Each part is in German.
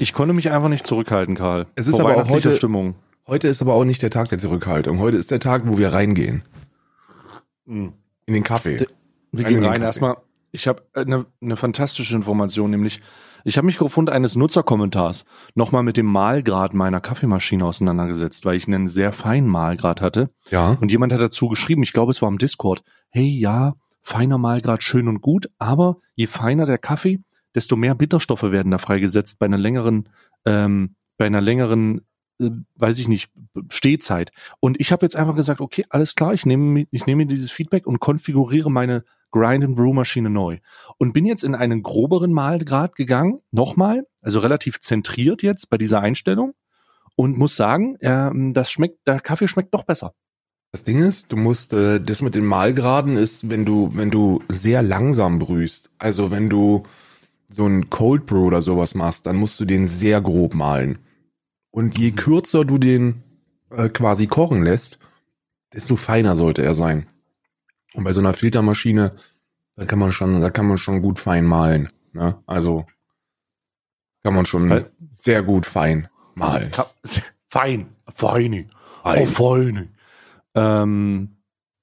Ich konnte mich einfach nicht zurückhalten, Karl. Es ist Vor aber auch heute- Stimmung. Heute ist aber auch nicht der Tag der Zurückhaltung. Heute ist der Tag, wo wir reingehen. Mhm. In den Kaffee. Wir gehen rein. Kaffee. Erstmal, ich habe eine, eine fantastische Information, nämlich ich habe mich aufgrund eines Nutzerkommentars nochmal mit dem Mahlgrad meiner Kaffeemaschine auseinandergesetzt, weil ich einen sehr feinen Mahlgrad hatte. Ja. Und jemand hat dazu geschrieben, ich glaube, es war im Discord, hey, ja, feiner Mahlgrad schön und gut, aber je feiner der Kaffee, desto mehr Bitterstoffe werden da freigesetzt bei einer längeren, ähm, bei einer längeren, äh, weiß ich nicht, Stehzeit. Und ich habe jetzt einfach gesagt, okay, alles klar, ich nehme, ich nehme dieses Feedback und konfiguriere meine Grind and Brew Maschine neu. Und bin jetzt in einen groberen Mahlgrad gegangen, nochmal, also relativ zentriert jetzt bei dieser Einstellung und muss sagen, ähm, das schmeckt, der Kaffee schmeckt doch besser. Das Ding ist, du musst, äh, das mit den Mahlgraden ist, wenn du, wenn du sehr langsam brühst. Also wenn du so ein Cold Brew oder sowas machst, dann musst du den sehr grob mahlen. Und je kürzer du den äh, quasi kochen lässt, desto feiner sollte er sein. Und bei so einer Filtermaschine, da kann man schon, da kann man schon gut fein mahlen. Ne? Also kann man schon Weil- sehr gut fein mahlen. Ka- Fein, feine, Fein. oh, feine. Ähm,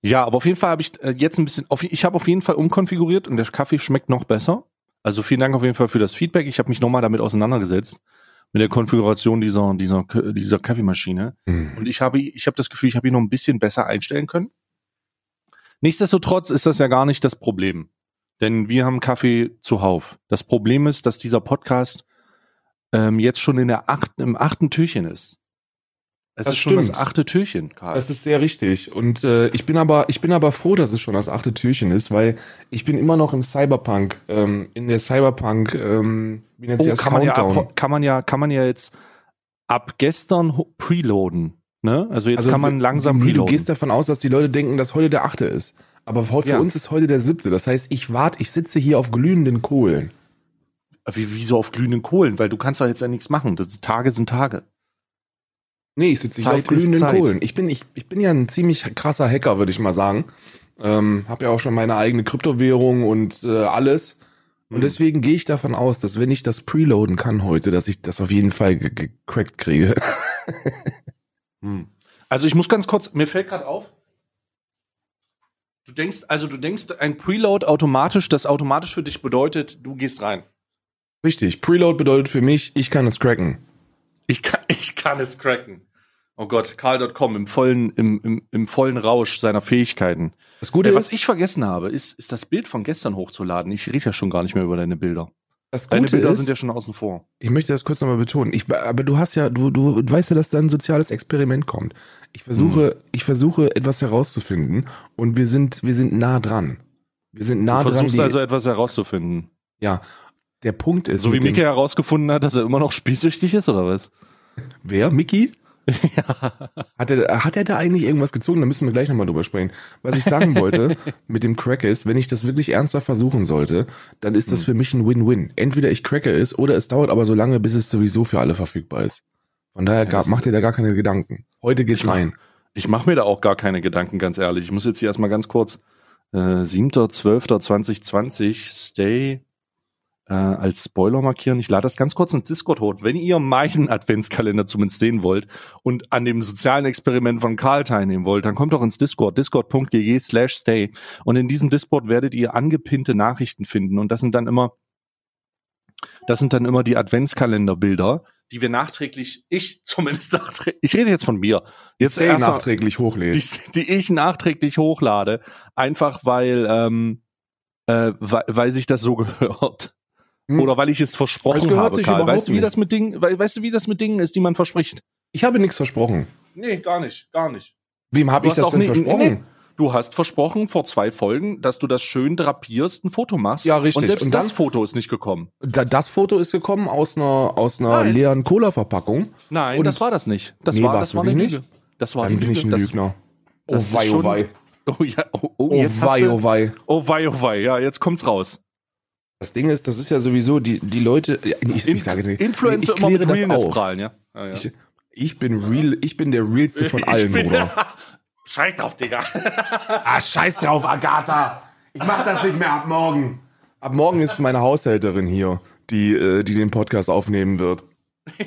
ja, aber auf jeden Fall habe ich äh, jetzt ein bisschen, auf, ich habe auf jeden Fall umkonfiguriert und der Kaffee schmeckt noch besser. Also vielen Dank auf jeden Fall für das Feedback. Ich habe mich nochmal damit auseinandergesetzt mit der Konfiguration dieser dieser dieser Kaffeemaschine. Hm. Und ich habe, ich habe das Gefühl, ich habe ihn noch ein bisschen besser einstellen können. Nichtsdestotrotz ist das ja gar nicht das Problem. Denn wir haben Kaffee zuhauf. Das Problem ist, dass dieser Podcast ähm, jetzt schon in der achten, im achten Türchen ist. Es Das ist schon das stimmt. achte Türchen, Karl. Das ist sehr richtig. Und äh, ich bin aber, ich bin aber froh, dass es schon das achte Türchen ist, weil ich bin immer noch im Cyberpunk, ähm, in der Cyberpunk, ähm, wie nennt sich oh, das kann man, ja, Countdown. ab, kann man ja, kann man ja jetzt ab gestern preloaden. Ne? Also jetzt Also kann man langsam nee, du preloaden. gehst davon aus, dass die Leute denken, dass heute der achte ist. Aber heute Ja. für uns ist heute der siebte. Das heißt, ich warte, ich sitze hier auf glühenden Kohlen. Wie, wieso auf glühenden Kohlen? Weil du kannst da jetzt ja nichts machen. Das, Tage sind Tage. Nee, ich sitze hier auf glühenden Zeit. Kohlen. Ich bin, ich, ich bin ja ein ziemlich krasser Hacker, würde ich mal sagen. Ähm, hab ja auch schon meine eigene Kryptowährung und äh, alles. Und Hm. deswegen gehe ich davon aus, dass wenn ich das preloaden kann heute, dass ich das auf jeden Fall ge- gecrackt kriege. Hm. Also ich muss ganz kurz, mir fällt gerade auf, du denkst, also du denkst, ein Preload automatisch, das automatisch für dich bedeutet, du gehst rein. Richtig, Preload bedeutet für mich, ich kann es cracken. Ich kann, ich kann es cracken. Oh Gott, Karl.com im vollen, im, im, im vollen Rausch seiner Fähigkeiten. Das Gute Äh, was ist, ich vergessen habe, ist, ist das Bild von gestern hochzuladen. Ich rede ja schon gar nicht mehr über deine Bilder. das Deine Gute Bilder ist, sind ja schon außen vor. ich möchte das kurz nochmal betonen. Ich, aber du hast ja, du, du weißt ja, dass da ein soziales Experiment kommt. Ich versuche, ich versuche etwas herauszufinden und wir sind, wir sind nah dran. Wir sind nah du dran. versuchst die- also etwas herauszufinden. ja, der Punkt ist, So wie Mika herausgefunden hat, dass er immer noch spielsüchtig ist, oder was? wer? Mickey? Hat er, hat er da eigentlich irgendwas gezogen? Da müssen wir gleich nochmal drüber sprechen. Was ich sagen wollte mit dem Crack ist, wenn ich das wirklich ernsthaft versuchen sollte, dann ist das Hm. für mich ein Win-Win. Entweder ich cracke es oder es dauert aber so lange, bis es sowieso für alle verfügbar ist. Von daher das- macht ihr da gar keine Gedanken. Heute geht's Ich mach- rein. Ich mache mir da auch gar keine Gedanken, ganz ehrlich. Ich muss jetzt hier erstmal ganz kurz äh, 7.12.2020 Stay äh, als Spoiler markieren. Ich lade das ganz kurz ins Discord hoch. Wenn ihr meinen Adventskalender zumindest sehen wollt und an dem sozialen Experiment von Karl teilnehmen wollt, dann kommt doch ins Discord, discord.gg slash stay. Und in diesem Discord werdet ihr angepinnte Nachrichten finden. Und das sind dann immer, das sind dann immer die Adventskalenderbilder, die wir nachträglich, ich zumindest nachträglich, ich rede jetzt von mir. Jetzt Stay erst nachträglich hochlädt. die, die ich nachträglich hochlade, einfach weil, ähm, äh, weil, weil sich das so gehört. Hm. Oder weil ich es versprochen Das habe, Karl. Weißt du, wie nicht. das mit Dingen, we- weißt du, wie das mit Dingen ist, die man verspricht? Ich habe nichts versprochen. Nee, gar nicht, gar nicht. Wem habe ich das auch denn nie- versprochen? nee, Du hast versprochen vor zwei Folgen, dass du das schön drapierst, ein Foto machst. Ja, richtig. Und selbst Und das dann- Foto ist nicht gekommen. Da, das Foto ist gekommen aus einer, aus einer Nein. leeren Cola-Verpackung. Nein, Und- das war das nicht. Das Nee, war, das war eine wirklich Lüge. Das war Dann die bin ich Lüge. ein Das, Lügner. Oh Das wei, oh wei. Oh ja, oh, oh, Oh jetzt hast wei, oh wei. oh wei, oh wei, ja, jetzt kommt's raus. Das Ding ist, das ist ja sowieso die, die Leute. ja, Ich, ich sage nicht. Influencer ich immer mit Realness prahlen, ja. ja, ja. Ich, ich bin real, ich bin der realste von allen, Bruder. Scheiß drauf, Digga. Ah, scheiß drauf, Agatha. Ich mach das nicht mehr ab morgen. Ab morgen ist meine Haushälterin hier, die, äh, die den Podcast aufnehmen wird.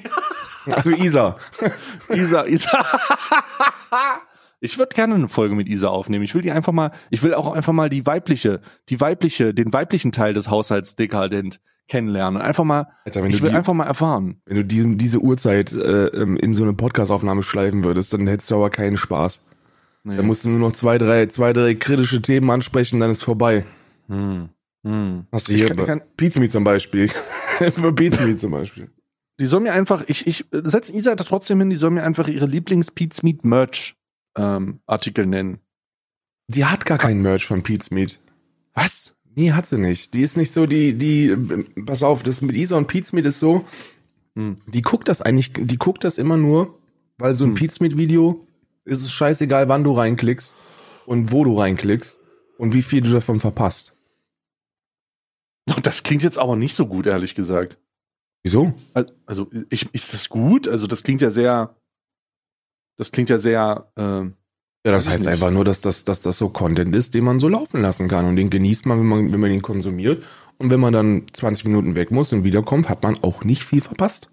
Also Isa. Isa, Isa. Ich würde gerne eine Folge mit Isa aufnehmen. Ich will die einfach mal, ich will auch einfach mal die weibliche, die weibliche, den weiblichen Teil des Haushalts dekadent kennenlernen. Einfach mal, Alter, ich will die, einfach mal erfahren. wenn du die, diese Uhrzeit äh, ähm, in so eine Podcastaufnahme schleifen würdest, dann hättest du aber keinen Spaß. Nee. Da musst du nur noch zwei, drei, zwei, drei kritische Themen ansprechen, dann ist vorbei. hm. Hm. Hast du Ich hier kann- kann- Pizza Me zum Beispiel. Über Pizza Me zum Beispiel. Die soll mir einfach, ich, ich setze Isa da trotzdem hin, die soll mir einfach ihre Lieblings-Pete's Meat Merch ähm, Artikel nennen. Sie hat gar keinen Merch von Pete's Meat. Was? Nee, hat sie nicht. Die ist nicht so, die, die, äh, pass auf, das mit Isa und Pete's Meat ist so, Hm. die guckt das eigentlich, die guckt das immer nur, weil so ein Hm. Pete's Meat Video ist es scheißegal, wann du reinklickst und wo du reinklickst und wie viel du davon verpasst. Das klingt jetzt aber nicht so gut, ehrlich gesagt. Wieso? Al- Also, ich, ist das gut? Also, das klingt ja sehr, das klingt ja sehr, ähm, Ja, das heißt nicht. einfach nur, dass das, dass das so Content ist, den man so laufen lassen kann. Und den genießt man, wenn man, wenn man ihn konsumiert. Und wenn man dann 20 Minuten weg muss und wiederkommt, hat man auch nicht viel verpasst.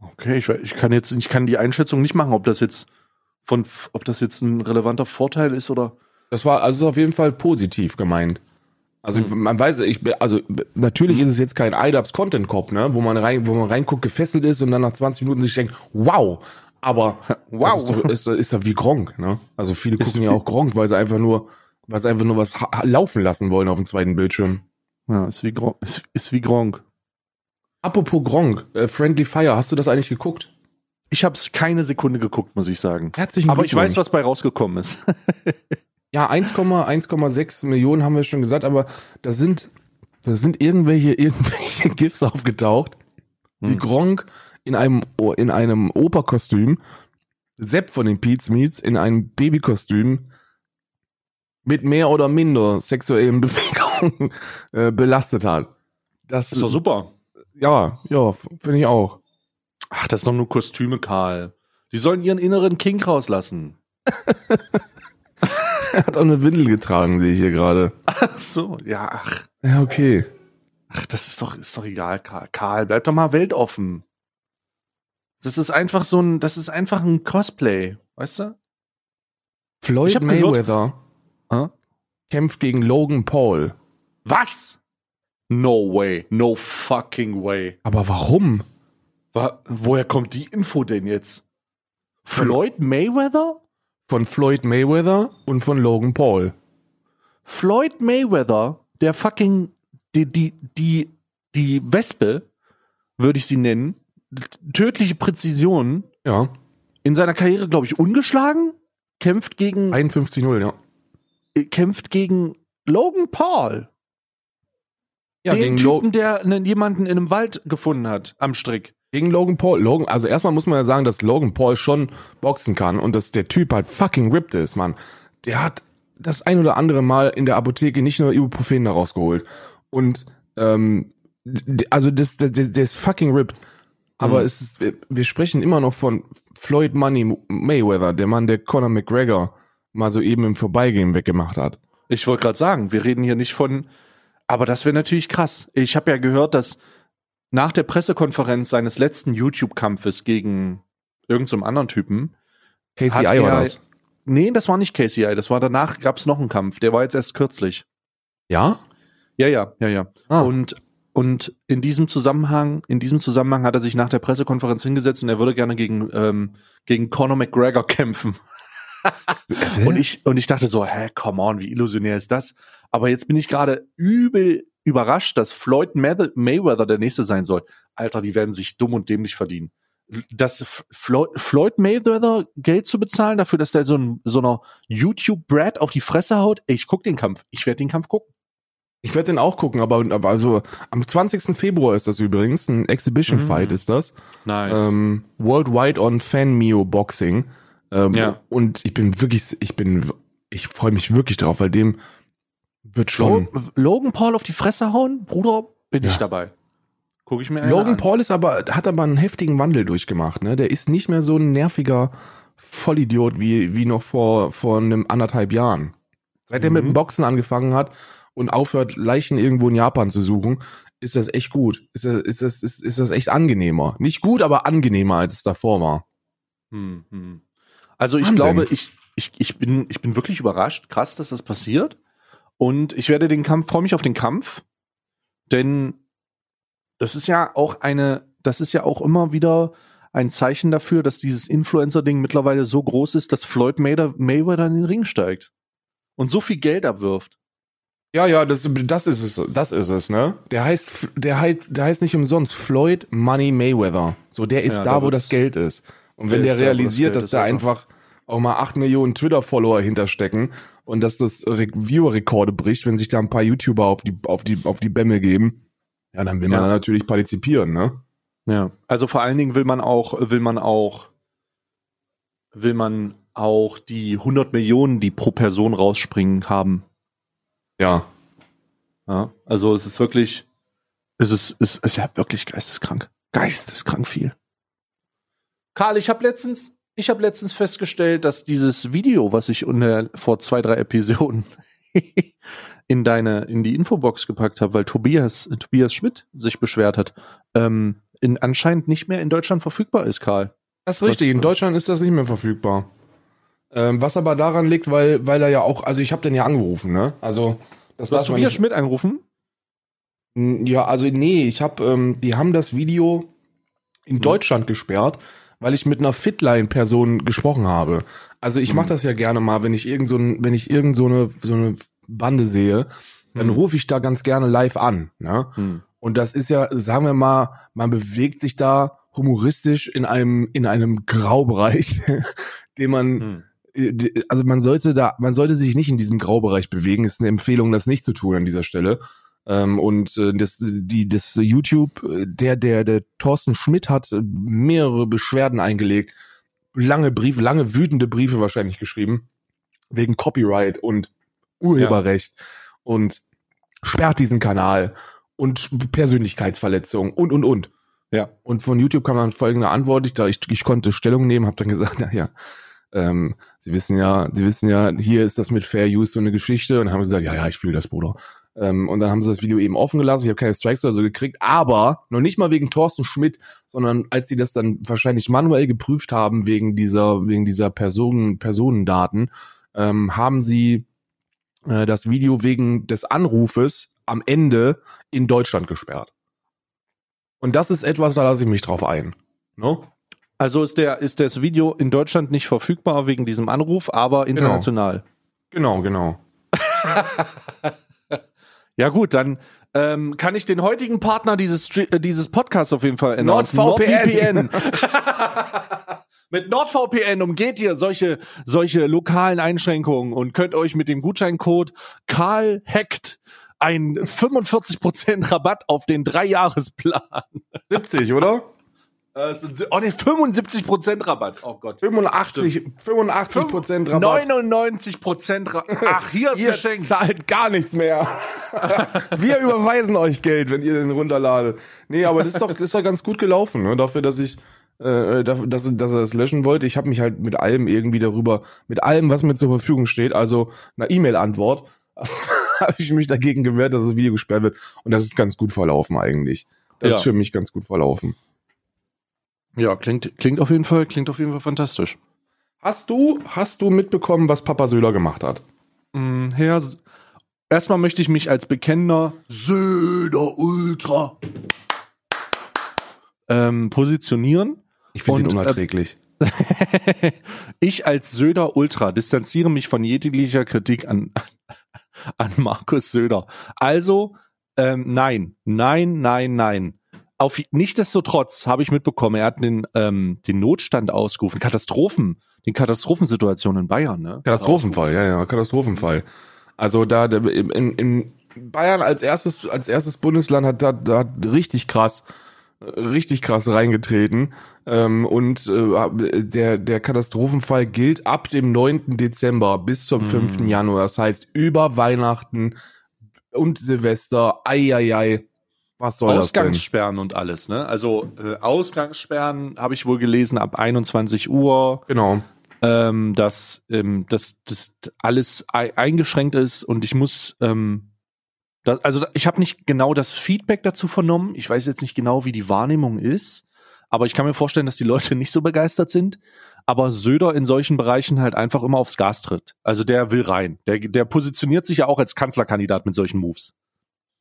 okay, ich, ich kann jetzt, ich kann die Einschätzung nicht machen, ob das jetzt von, ob das jetzt ein relevanter Vorteil ist oder, Das war also auf jeden Fall positiv gemeint. Also Hm. man weiß, ich also natürlich ist es jetzt kein IDAPS Content Cop, ne, wo man rein, wo man reinguckt, gefesselt ist und dann nach 20 Minuten sich denkt, wow. Aber Wow. ist, ist, ist ja wie Gronk, ne? Also viele gucken ja wie- auch Gronk, weil sie einfach nur, weil sie einfach nur was laufen lassen wollen auf dem zweiten Bildschirm. ja, ist wie Gronk, ist, ist wie Gronk. Apropos Gronk, äh, Friendly Fire, hast du das eigentlich geguckt? Ich habe es keine Sekunde geguckt, muss ich sagen. Herzlichen Aber ich weiß, Glückwunsch. was bei rausgekommen ist. Ja, 1,1,6 Millionen haben wir schon gesagt, aber da sind, da sind irgendwelche, irgendwelche GIFs aufgetaucht, wie Hm. Gronk in einem, in einem Operkostüm, Sepp von den Pete's Meats in einem Babykostüm mit mehr oder minder sexuellen Bewegungen äh, belastet hat. Das ist doch super. Ja, ja, finde ich auch. Ach, das sind doch nur Kostüme, Karl. Die sollen ihren inneren King rauslassen. Er hat auch eine Windel getragen, sehe ich hier gerade. Ach so, ja, ach. Ja, okay. Ach, das ist doch, ist doch egal, Karl. Karl, bleib doch mal weltoffen. Das ist einfach so ein, das ist einfach ein Cosplay, weißt du? Floyd gehört- Mayweather Hä? kämpft gegen Logan Paul. Was? No way, no fucking way. Aber warum? Wa woher kommt die Info denn jetzt? Floyd Mayweather? Von Floyd Mayweather und von Logan Paul. Floyd Mayweather, der fucking, die, die, die, die Wespe, würde ich sie nennen, tödliche Präzision, Ja, in seiner Karriere, glaube ich, ungeschlagen, kämpft gegen, 51-0, ja. äh, kämpft gegen Logan Paul, Ja, den gegen, Typen, Lo der einen, jemanden in einem Wald gefunden hat, am Strick. gegen Logan Paul. Logan, also erstmal muss man ja sagen, dass Logan Paul schon boxen kann und dass der Typ halt fucking ripped ist, Mann. Der hat das ein oder andere Mal in der Apotheke nicht nur Ibuprofen da rausgeholt. Und, ähm, also das, das, das, der ist fucking ripped. Aber Mhm. es ist, wir- sprechen immer noch von Floyd Money Mayweather, der Mann, der Conor McGregor mal so eben im Vorbeigehen weggemacht hat. Ich wollte gerade sagen, wir reden hier nicht von, aber das wäre natürlich krass. Ich habe ja gehört, dass nach der Pressekonferenz seines letzten YouTube-Kampfes gegen so einen anderen Typen, KCI Hat war er- das. nee, das war nicht KCI, das war danach, gab es noch einen Kampf, der war jetzt erst kürzlich. Ja? Ja, ja, ja, ja. Ah. Und und in diesem Zusammenhang, in diesem Zusammenhang hat er sich nach der Pressekonferenz hingesetzt und er würde gerne gegen ähm, gegen Conor McGregor kämpfen. Und ich, und ich dachte so, hä, come on, wie illusionär ist das? Aber jetzt bin ich gerade übel überrascht, dass Floyd Maywe- Mayweather der nächste sein soll. Alter, die werden sich dumm und dämlich verdienen. Dass F- Floyd, Floyd Mayweather Geld zu bezahlen dafür, dass der so, ein, so einer YouTube-Brad auf die Fresse haut, ey, ich guck den Kampf. Ich werde den Kampf gucken. Ich werde den auch gucken, aber, aber also am 20. Februar ist das übrigens, ein Exhibition Mhm. Fight ist das. Nice. Ähm, Worldwide on Fan Mio Boxing. Ähm, Ja. Und ich bin wirklich, ich bin, ich freue mich wirklich drauf, weil dem wird schon. Lo- Logan Paul auf die Fresse hauen, Bruder, bin Ja. ich dabei. Guck ich mir Logan an. Paul ist aber, hat aber einen heftigen Wandel durchgemacht, ne? Der ist nicht mehr so ein nerviger Vollidiot wie, wie noch vor, vor einem anderthalb Jahren. Seit er Mhm. mit dem Boxen angefangen hat und aufhört, Leichen irgendwo in Japan zu suchen, ist das echt gut. Ist das, ist das, ist, ist das echt angenehmer. Nicht gut, aber angenehmer, als es davor war. Hm, hm. Also ich Wahnsinn. glaube, ich, ich, ich, bin, ich bin wirklich überrascht. Krass, dass das passiert. Und ich werde den Kampf, freue mich auf den Kampf. Denn das ist ja auch eine, das ist ja auch immer wieder ein Zeichen dafür, dass dieses Influencer-Ding mittlerweile so groß ist, dass Floyd Mayweather, Mayweather in den Ring steigt. Und so viel Geld abwirft. Ja, ja, das, das ist es, das ist es, ne? Der heißt, der heißt, der heißt nicht umsonst Floyd Money Mayweather. So, der ist Ja, da, da wo das Geld ist. Und Der wenn der da, das realisiert, Geld dass da einfach auch mal acht Millionen Twitter-Follower hinterstecken und dass das Re- Viewer-Rekorde bricht, wenn sich da ein paar YouTuber auf die, auf die, auf die Bämme geben, ja, dann will man Ja. da natürlich partizipieren, ne? Ja. Also vor allen Dingen will man auch, will man auch, will man auch die 100 Millionen, die pro Person rausspringen, haben. Ja. Ja. Also es ist wirklich, es ist, es ist ja wirklich geisteskrank. Geisteskrank viel. Karl, ich habe letztens, ich habe letztens festgestellt, dass dieses Video, was ich unter, vor zwei, drei Episoden in deine, in die Infobox gepackt habe, weil Tobias, Tobias Schmidt sich beschwert hat, ähm, in, anscheinend nicht mehr in Deutschland verfügbar ist, Karl. Das ist richtig. Was- In Deutschland ist das nicht mehr verfügbar. Ähm, was aber daran liegt, weil, weil er ja auch, also ich habe den ja angerufen, ne? Also, das Du hast man Tobias Schmidt angerufen? Ja, also nee, ich habe, ähm, die haben das Video in Hm. Deutschland gesperrt, weil ich mit einer Fitline-Person gesprochen habe. Also ich Hm. mache das ja gerne mal, wenn ich irgend so, ein, wenn ich irgend so eine so eine Bande sehe, dann Hm. rufe ich da ganz gerne live an. Ne? Hm. Und das ist ja, sagen wir mal, man bewegt sich da humoristisch in einem in einem Graubereich, den man Hm. äh, die- also man sollte da, man sollte sich nicht in diesem Graubereich bewegen. Ist eine Empfehlung, das nicht zu tun an dieser Stelle. Ähm, und äh, das, die, das YouTube, äh, der, der, der Thorsten Schmidt hat äh, mehrere Beschwerden eingelegt, lange Briefe, lange wütende Briefe wahrscheinlich geschrieben wegen Copyright und Urheberrecht und sperrt diesen Kanal und Persönlichkeitsverletzung und und und. Ja. Und von YouTube kam dann folgende Antwort. Ich, da- ich, ich konnte Stellung nehmen, habe dann gesagt, naja, ähm, Sie wissen ja, Sie wissen ja, hier ist das mit Fair Use so eine Geschichte. Und haben gesagt, ja, ja, ich fühle das, Bruder. Ähm, und dann haben sie das Video eben offen gelassen. Ich habe keine Strikes oder so gekriegt, aber noch nicht mal wegen Thorsten Schmidt, sondern als sie das dann wahrscheinlich manuell geprüft haben wegen dieser wegen dieser Personen Personendaten, ähm, haben sie äh, das Video wegen des Anrufes am Ende in Deutschland gesperrt. Und das ist etwas, da lasse ich mich drauf ein. No? Also ist der, ist das Video in Deutschland nicht verfügbar wegen diesem Anruf, aber international. Genau, genau. Ja gut, dann ähm, kann ich den heutigen Partner dieses, äh, dieses Podcasts auf jeden Fall announcen. NordVPN. Mit NordVPN umgeht ihr solche, solche lokalen Einschränkungen und könnt euch mit dem Gutscheincode Karl Hackt ein 45% Rabatt auf den Dreijahresplan. 70, oder? Äh, es sind, oh ne, 75% Rabatt. Oh Gott. 85, 85 Prozent Rabatt. 99% Rabatt. Ach, hier ist Ihr geschenkt. zahlt gar nichts mehr. Wir überweisen euch Geld, wenn ihr den runterladet. Nee, aber das ist doch, das ist doch ganz gut gelaufen, ne? Dafür, dass ich, äh, dafür, dass, dass er das löschen wollte. Ich habe mich halt mit allem irgendwie darüber, mit allem, was mir zur Verfügung steht, also einer E-Mail-Antwort, habe ich mich dagegen gewehrt, dass das Video gesperrt wird. Und das ist ganz gut verlaufen eigentlich. Das Ja. ist für mich ganz gut verlaufen. Ja, klingt, klingt auf jeden Fall, klingt auf jeden Fall fantastisch. Hast du, hast du mitbekommen, was Papa Söder gemacht hat? Mm, Herr, erstmal möchte ich mich als bekennender Söder Ultra ähm, positionieren. Ich finde ihn äh, unerträglich. ich als Söder Ultra distanziere mich von jeglicher Kritik an, an Markus Söder. Also, ähm, nein, nein, nein, nein. Auf, nichtsdestotrotz habe ich mitbekommen, er hat den, ähm, den Notstand ausgerufen, Katastrophen, den Katastrophensituation in Bayern, ne? Katastrophenfall, ja, ja, Katastrophenfall. Also da in, in Bayern als erstes als erstes Bundesland hat da, da hat richtig krass richtig krass reingetreten. Ähm, und äh, der, der Katastrophenfall gilt ab dem 9. Dezember bis zum 5. Mhm. Januar. Das heißt, über Weihnachten und Silvester, ei, ei, ei. Was soll das? Ausgangssperren und alles, ne? Also äh, Ausgangssperren habe ich wohl gelesen ab 21 Uhr, Genau. ähm, dass ähm, dass das alles ei- eingeschränkt ist und ich muss ähm, da, also ich habe nicht genau das Feedback dazu vernommen. Ich weiß jetzt nicht genau, wie die Wahrnehmung ist, aber ich kann mir vorstellen, dass die Leute nicht so begeistert sind. Aber Söder in solchen Bereichen halt einfach immer aufs Gas tritt. Also der will rein. Der, der positioniert sich ja auch als Kanzlerkandidat mit solchen Moves.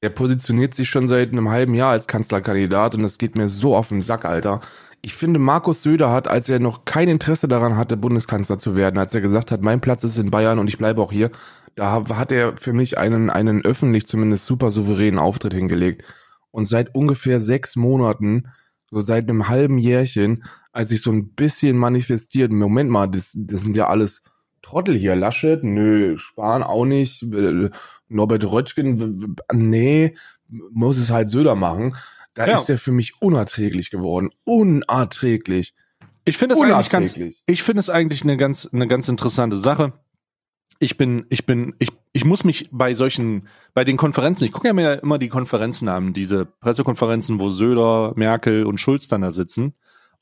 Der positioniert sich schon seit einem halben Jahr als Kanzlerkandidat und das geht mir so auf den Sack, Alter. Ich finde, Markus Söder hat, als er noch kein Interesse daran hatte, Bundeskanzler zu werden, als er gesagt hat, mein Platz ist in Bayern und ich bleibe auch hier, da hat er für mich einen, einen öffentlich zumindest super souveränen Auftritt hingelegt. Und seit ungefähr sechs Monaten, so seit einem halben Jährchen, als ich so ein bisschen manifestiert, Moment mal, das, das sind ja alles Trottel hier. Laschet, nö, Spahn auch nicht, Norbert Röttgen, nee, muss es halt Söder machen. Da Ja. ist der für mich unerträglich geworden. Unerträglich. Ich finde es eigentlich ganz, ich finde es eigentlich eine ganz, eine ganz interessante Sache. Ich bin, ich bin, ich, ich muss mich bei solchen, bei den Konferenzen, ich gucke ja mir immer die Konferenzen an, diese Pressekonferenzen, wo Söder, Merkel und Schulz dann da sitzen.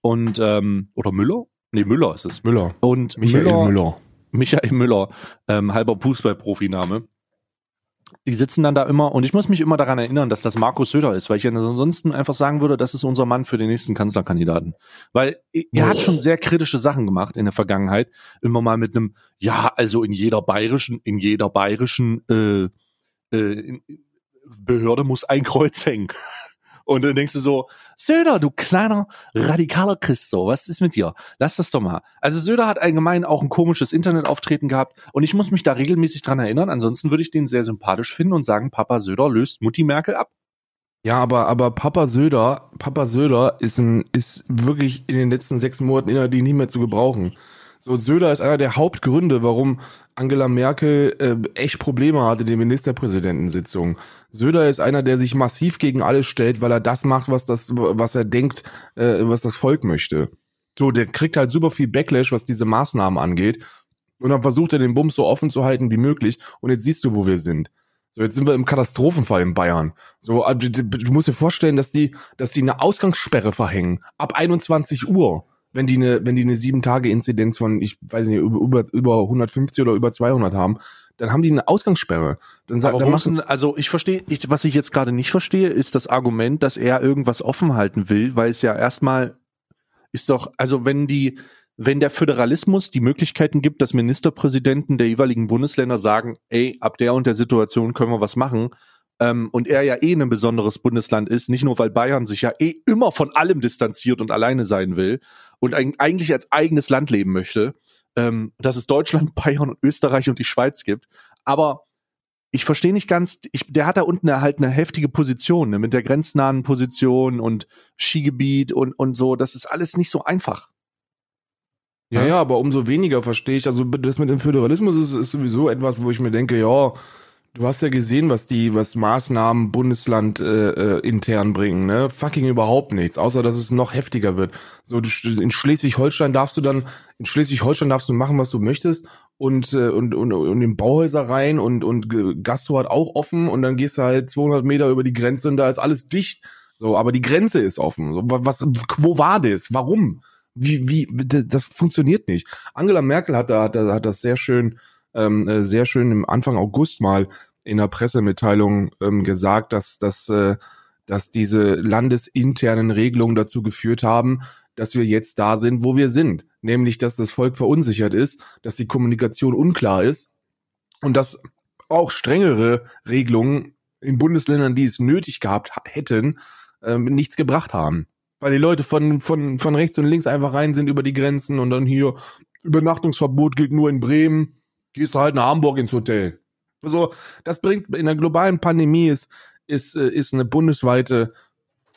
Und, ähm, oder Müller? Nee, Müller ist es. Müller. Und Michael Müller. Michael Müller, ähm, halber Fußballprofiname. Die sitzen dann da immer und ich muss mich immer daran erinnern, dass das Markus Söder ist, weil ich ja ansonsten einfach sagen würde, das ist unser Mann für den nächsten Kanzlerkandidaten. Weil er hat schon sehr kritische Sachen gemacht in der Vergangenheit. Immer mal mit einem, ja, also in jeder bayerischen, in jeder bayerischen äh, äh, Behörde muss ein Kreuz hängen. Und dann denkst du so, Söder, du kleiner radikaler Christo, was ist mit dir? Lass das doch mal. Also Söder hat allgemein auch ein komisches Internetauftreten gehabt und ich muss mich da regelmäßig dran erinnern. Ansonsten würde ich den sehr sympathisch finden und sagen, Papa Söder löst Mutti Merkel ab. Ja, aber, aber Papa Söder, Papa Söder ist ein, ist wirklich in den letzten sechs Monaten innerlich nicht mehr zu gebrauchen. So, Söder ist einer der Hauptgründe, warum Angela Merkel äh, echt Probleme hatte in den Ministerpräsidentensitzungen. Söder ist einer, der sich massiv gegen alles stellt, weil er das macht, was das, was er denkt, äh, was das Volk möchte. So, der kriegt halt super viel Backlash, was diese Maßnahmen angeht. Und dann versucht er den Bums so offen zu halten wie möglich. Und jetzt siehst du, wo wir sind. So, jetzt sind wir im Katastrophenfall in Bayern. So, du, du musst dir vorstellen, dass die, dass die eine Ausgangssperre verhängen. Ab 21 Uhr. Wenn die eine, wenn die eine sieben Tage Inzidenz von, ich weiß nicht, über, über, über 150 oder über 200 haben, dann haben die eine Ausgangssperre. Dann sagt, Aber dann machen, also ich verstehe, ich, was ich jetzt gerade nicht verstehe, ist das Argument, dass er irgendwas offen halten will, weil es ja erstmal ist doch, also wenn die, wenn der Föderalismus die Möglichkeiten gibt, dass Ministerpräsidenten der jeweiligen Bundesländer sagen, ey, ab der und der Situation können wir was machen, ähm, und er ja eh ein besonderes Bundesland ist, nicht nur weil Bayern sich ja eh immer von allem distanziert und alleine sein will und eig- eigentlich als eigenes Land leben möchte, ähm, dass es Deutschland, Bayern und Österreich und die Schweiz gibt. Aber ich verstehe nicht ganz, ich, der hat da unten halt eine heftige Position, ne, mit der grenznahen Position und Skigebiet und, und so. Das ist alles nicht so einfach. ja, ja, aber umso weniger verstehe ich. Also das mit dem Föderalismus ist, ist sowieso etwas, wo ich mir denke, ja, du hast ja gesehen, was die, was Maßnahmen Bundesland äh, äh, intern bringen, ne? Fucking überhaupt nichts, außer dass es noch heftiger wird. So du, in Schleswig-Holstein darfst du dann, in Schleswig-Holstein darfst du machen, was du möchtest und äh, und und, und in Bauhäuser rein und und Gastro hat auch offen und dann gehst du halt 200 Meter über die Grenze und da ist alles dicht. So, aber die Grenze ist offen. So, wa- was, wo war das? Warum? Wie, wie, das funktioniert nicht. Angela Merkel hat da, hat, hat das sehr schön, ähm, äh, sehr schön im Anfang August mal in der Pressemitteilung ähm, gesagt, dass, dass, äh, dass diese landesinternen Regelungen dazu geführt haben, dass wir jetzt da sind, wo wir sind. Nämlich, dass das Volk verunsichert ist, dass die Kommunikation unklar ist und dass auch strengere Regelungen in Bundesländern, die es nötig gehabt ha- hätten, ähm, nichts gebracht haben. Weil die Leute von, von, von rechts und links einfach rein sind über die Grenzen und dann hier Übernachtungsverbot gilt nur in Bremen, gehst du halt nach Hamburg ins Hotel. Also, das bringt in der globalen Pandemie ist, ist, äh, ist eine bundesweite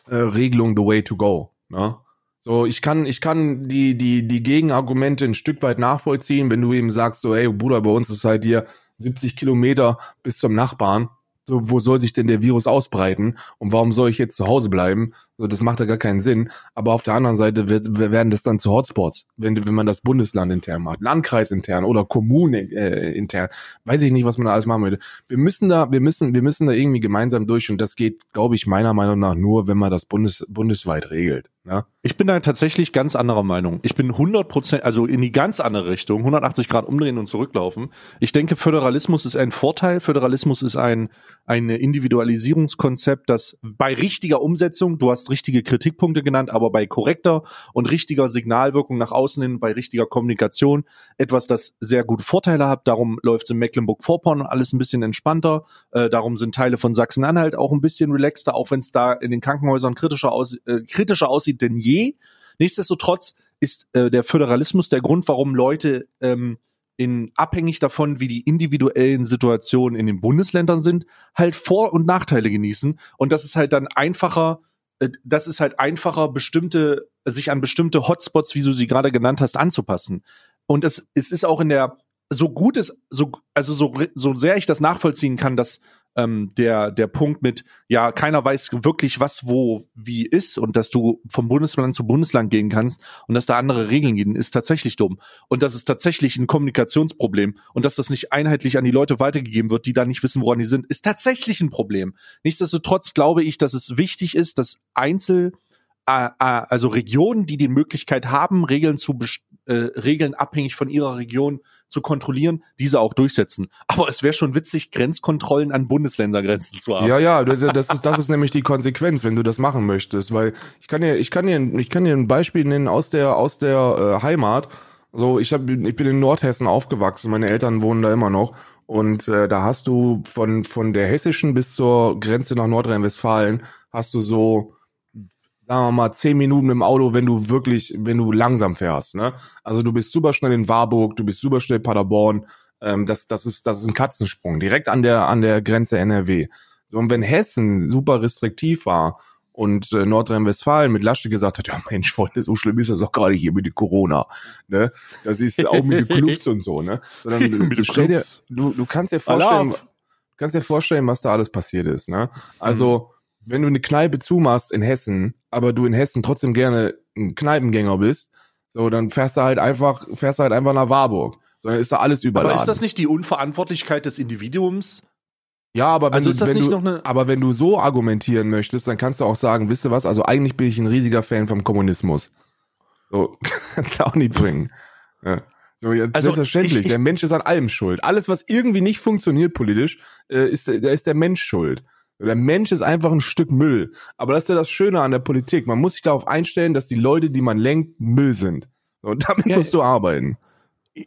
äh, Regelung the way to go. Ne? So, ich kann, ich kann die, die, die Gegenargumente ein Stück weit nachvollziehen, wenn du eben sagst, so, ey, Bruder, bei uns ist halt hier 70 Kilometer bis zum Nachbarn. So, wo soll sich denn der Virus ausbreiten? Und warum soll ich jetzt zu Hause bleiben? So, das macht ja gar keinen Sinn. Aber auf der anderen Seite wird, werden das dann zu Hotspots, wenn, wenn man das Bundesland intern macht, Landkreis intern oder Kommune äh, intern. Weiß ich nicht, was man da alles machen möchte. Wir müssen da, wir müssen, wir müssen da irgendwie gemeinsam durch und das geht, glaube ich, meiner Meinung nach nur, wenn man das Bundes, bundesweit regelt. Ja? Ich bin da tatsächlich ganz anderer Meinung. Ich bin 100 Prozent, also in die ganz andere Richtung, 180 Grad umdrehen und zurücklaufen. Ich denke, Föderalismus ist ein Vorteil. Föderalismus ist ein, ein Individualisierungskonzept, das bei richtiger Umsetzung, du hast richtige Kritikpunkte genannt, aber bei korrekter und richtiger Signalwirkung nach außen hin, bei richtiger Kommunikation, etwas, das sehr gute Vorteile hat. Darum läuft es in Mecklenburg-Vorpommern alles ein bisschen entspannter. Äh, darum sind Teile von Sachsen-Anhalt auch ein bisschen relaxter, auch wenn es da in den Krankenhäusern kritischer, aus, äh, kritischer aussieht aussieht denn je. Nichtsdestotrotz ist äh, der Föderalismus der Grund, warum Leute ähm, in abhängig davon, wie die individuellen Situationen in den Bundesländern sind, halt Vor- und Nachteile genießen. Und das ist halt dann einfacher, äh, das ist halt einfacher, bestimmte, sich an bestimmte Hotspots, wie du sie gerade genannt hast, anzupassen. Und es, es ist auch in der, so gut es, so, also so, so sehr ich das nachvollziehen kann, dass ähm, der, der Punkt mit, ja, keiner weiß wirklich, was wo wie ist und dass du vom Bundesland zu Bundesland gehen kannst und dass da andere Regeln gehen, ist tatsächlich dumm. Und das ist tatsächlich ein Kommunikationsproblem und dass das nicht einheitlich an die Leute weitergegeben wird, die da nicht wissen, woran die sind, ist tatsächlich ein Problem. Nichtsdestotrotz glaube ich, dass es wichtig ist, dass Einzel, äh, also Regionen, die die Möglichkeit haben, Regeln zu äh, Regeln abhängig von ihrer Region zu kontrollieren, diese auch durchsetzen. Aber es wäre schon witzig, Grenzkontrollen an Bundesländergrenzen zu haben. Ja, ja, das ist, das ist nämlich die Konsequenz, wenn du das machen möchtest, weil ich kann dir, ich kann dir, ich kann dir ein Beispiel nennen aus der, aus der äh, Heimat. So, ich hab, ich bin in Nordhessen aufgewachsen, meine Eltern wohnen da immer noch. Und äh, da hast du von, von der hessischen bis zur Grenze nach Nordrhein-Westfalen hast du so sagen wir mal, zehn Minuten im Auto, wenn du wirklich, wenn du langsam fährst. Ne? Also du bist super schnell in Warburg, du bist super schnell in Paderborn. Ähm, das, das, ist, das ist ein Katzensprung, direkt an der, an der Grenze NRW. So, und wenn Hessen super restriktiv war und äh, Nordrhein-Westfalen mit Lasche gesagt hat, ja Mensch, Freunde, so schlimm ist das auch gerade hier mit dem Corona. Ne? Das ist auch mit den Clubs und so, ne? Sondern, mit du, stell dir, du, du kannst dir vorstellen, kannst dir vorstellen, was da alles passiert ist. Ne? Also, mhm wenn du eine Kneipe zumachst in Hessen, aber du in Hessen trotzdem gerne ein Kneipengänger bist, so, dann fährst du halt einfach, fährst du halt einfach nach Warburg. So, dann ist da alles überladen. Aber ist das nicht die Unverantwortlichkeit des Individuums? Ja, aber wenn also du, wenn du, aber wenn du so argumentieren möchtest, dann kannst du auch sagen, wisst ihr was, also eigentlich bin ich ein riesiger Fan vom Kommunismus. So, kannst du auch nicht bringen. Ja. So, ja, also selbstverständlich. Ich, ich, der Mensch ist an allem schuld. Alles, was irgendwie nicht funktioniert politisch, äh, ist, da ist der Mensch schuld. Der Mensch ist einfach ein Stück Müll. Aber das ist ja das Schöne an der Politik. Man muss sich darauf einstellen, dass die Leute, die man lenkt, Müll sind. Und damit ja, musst du arbeiten.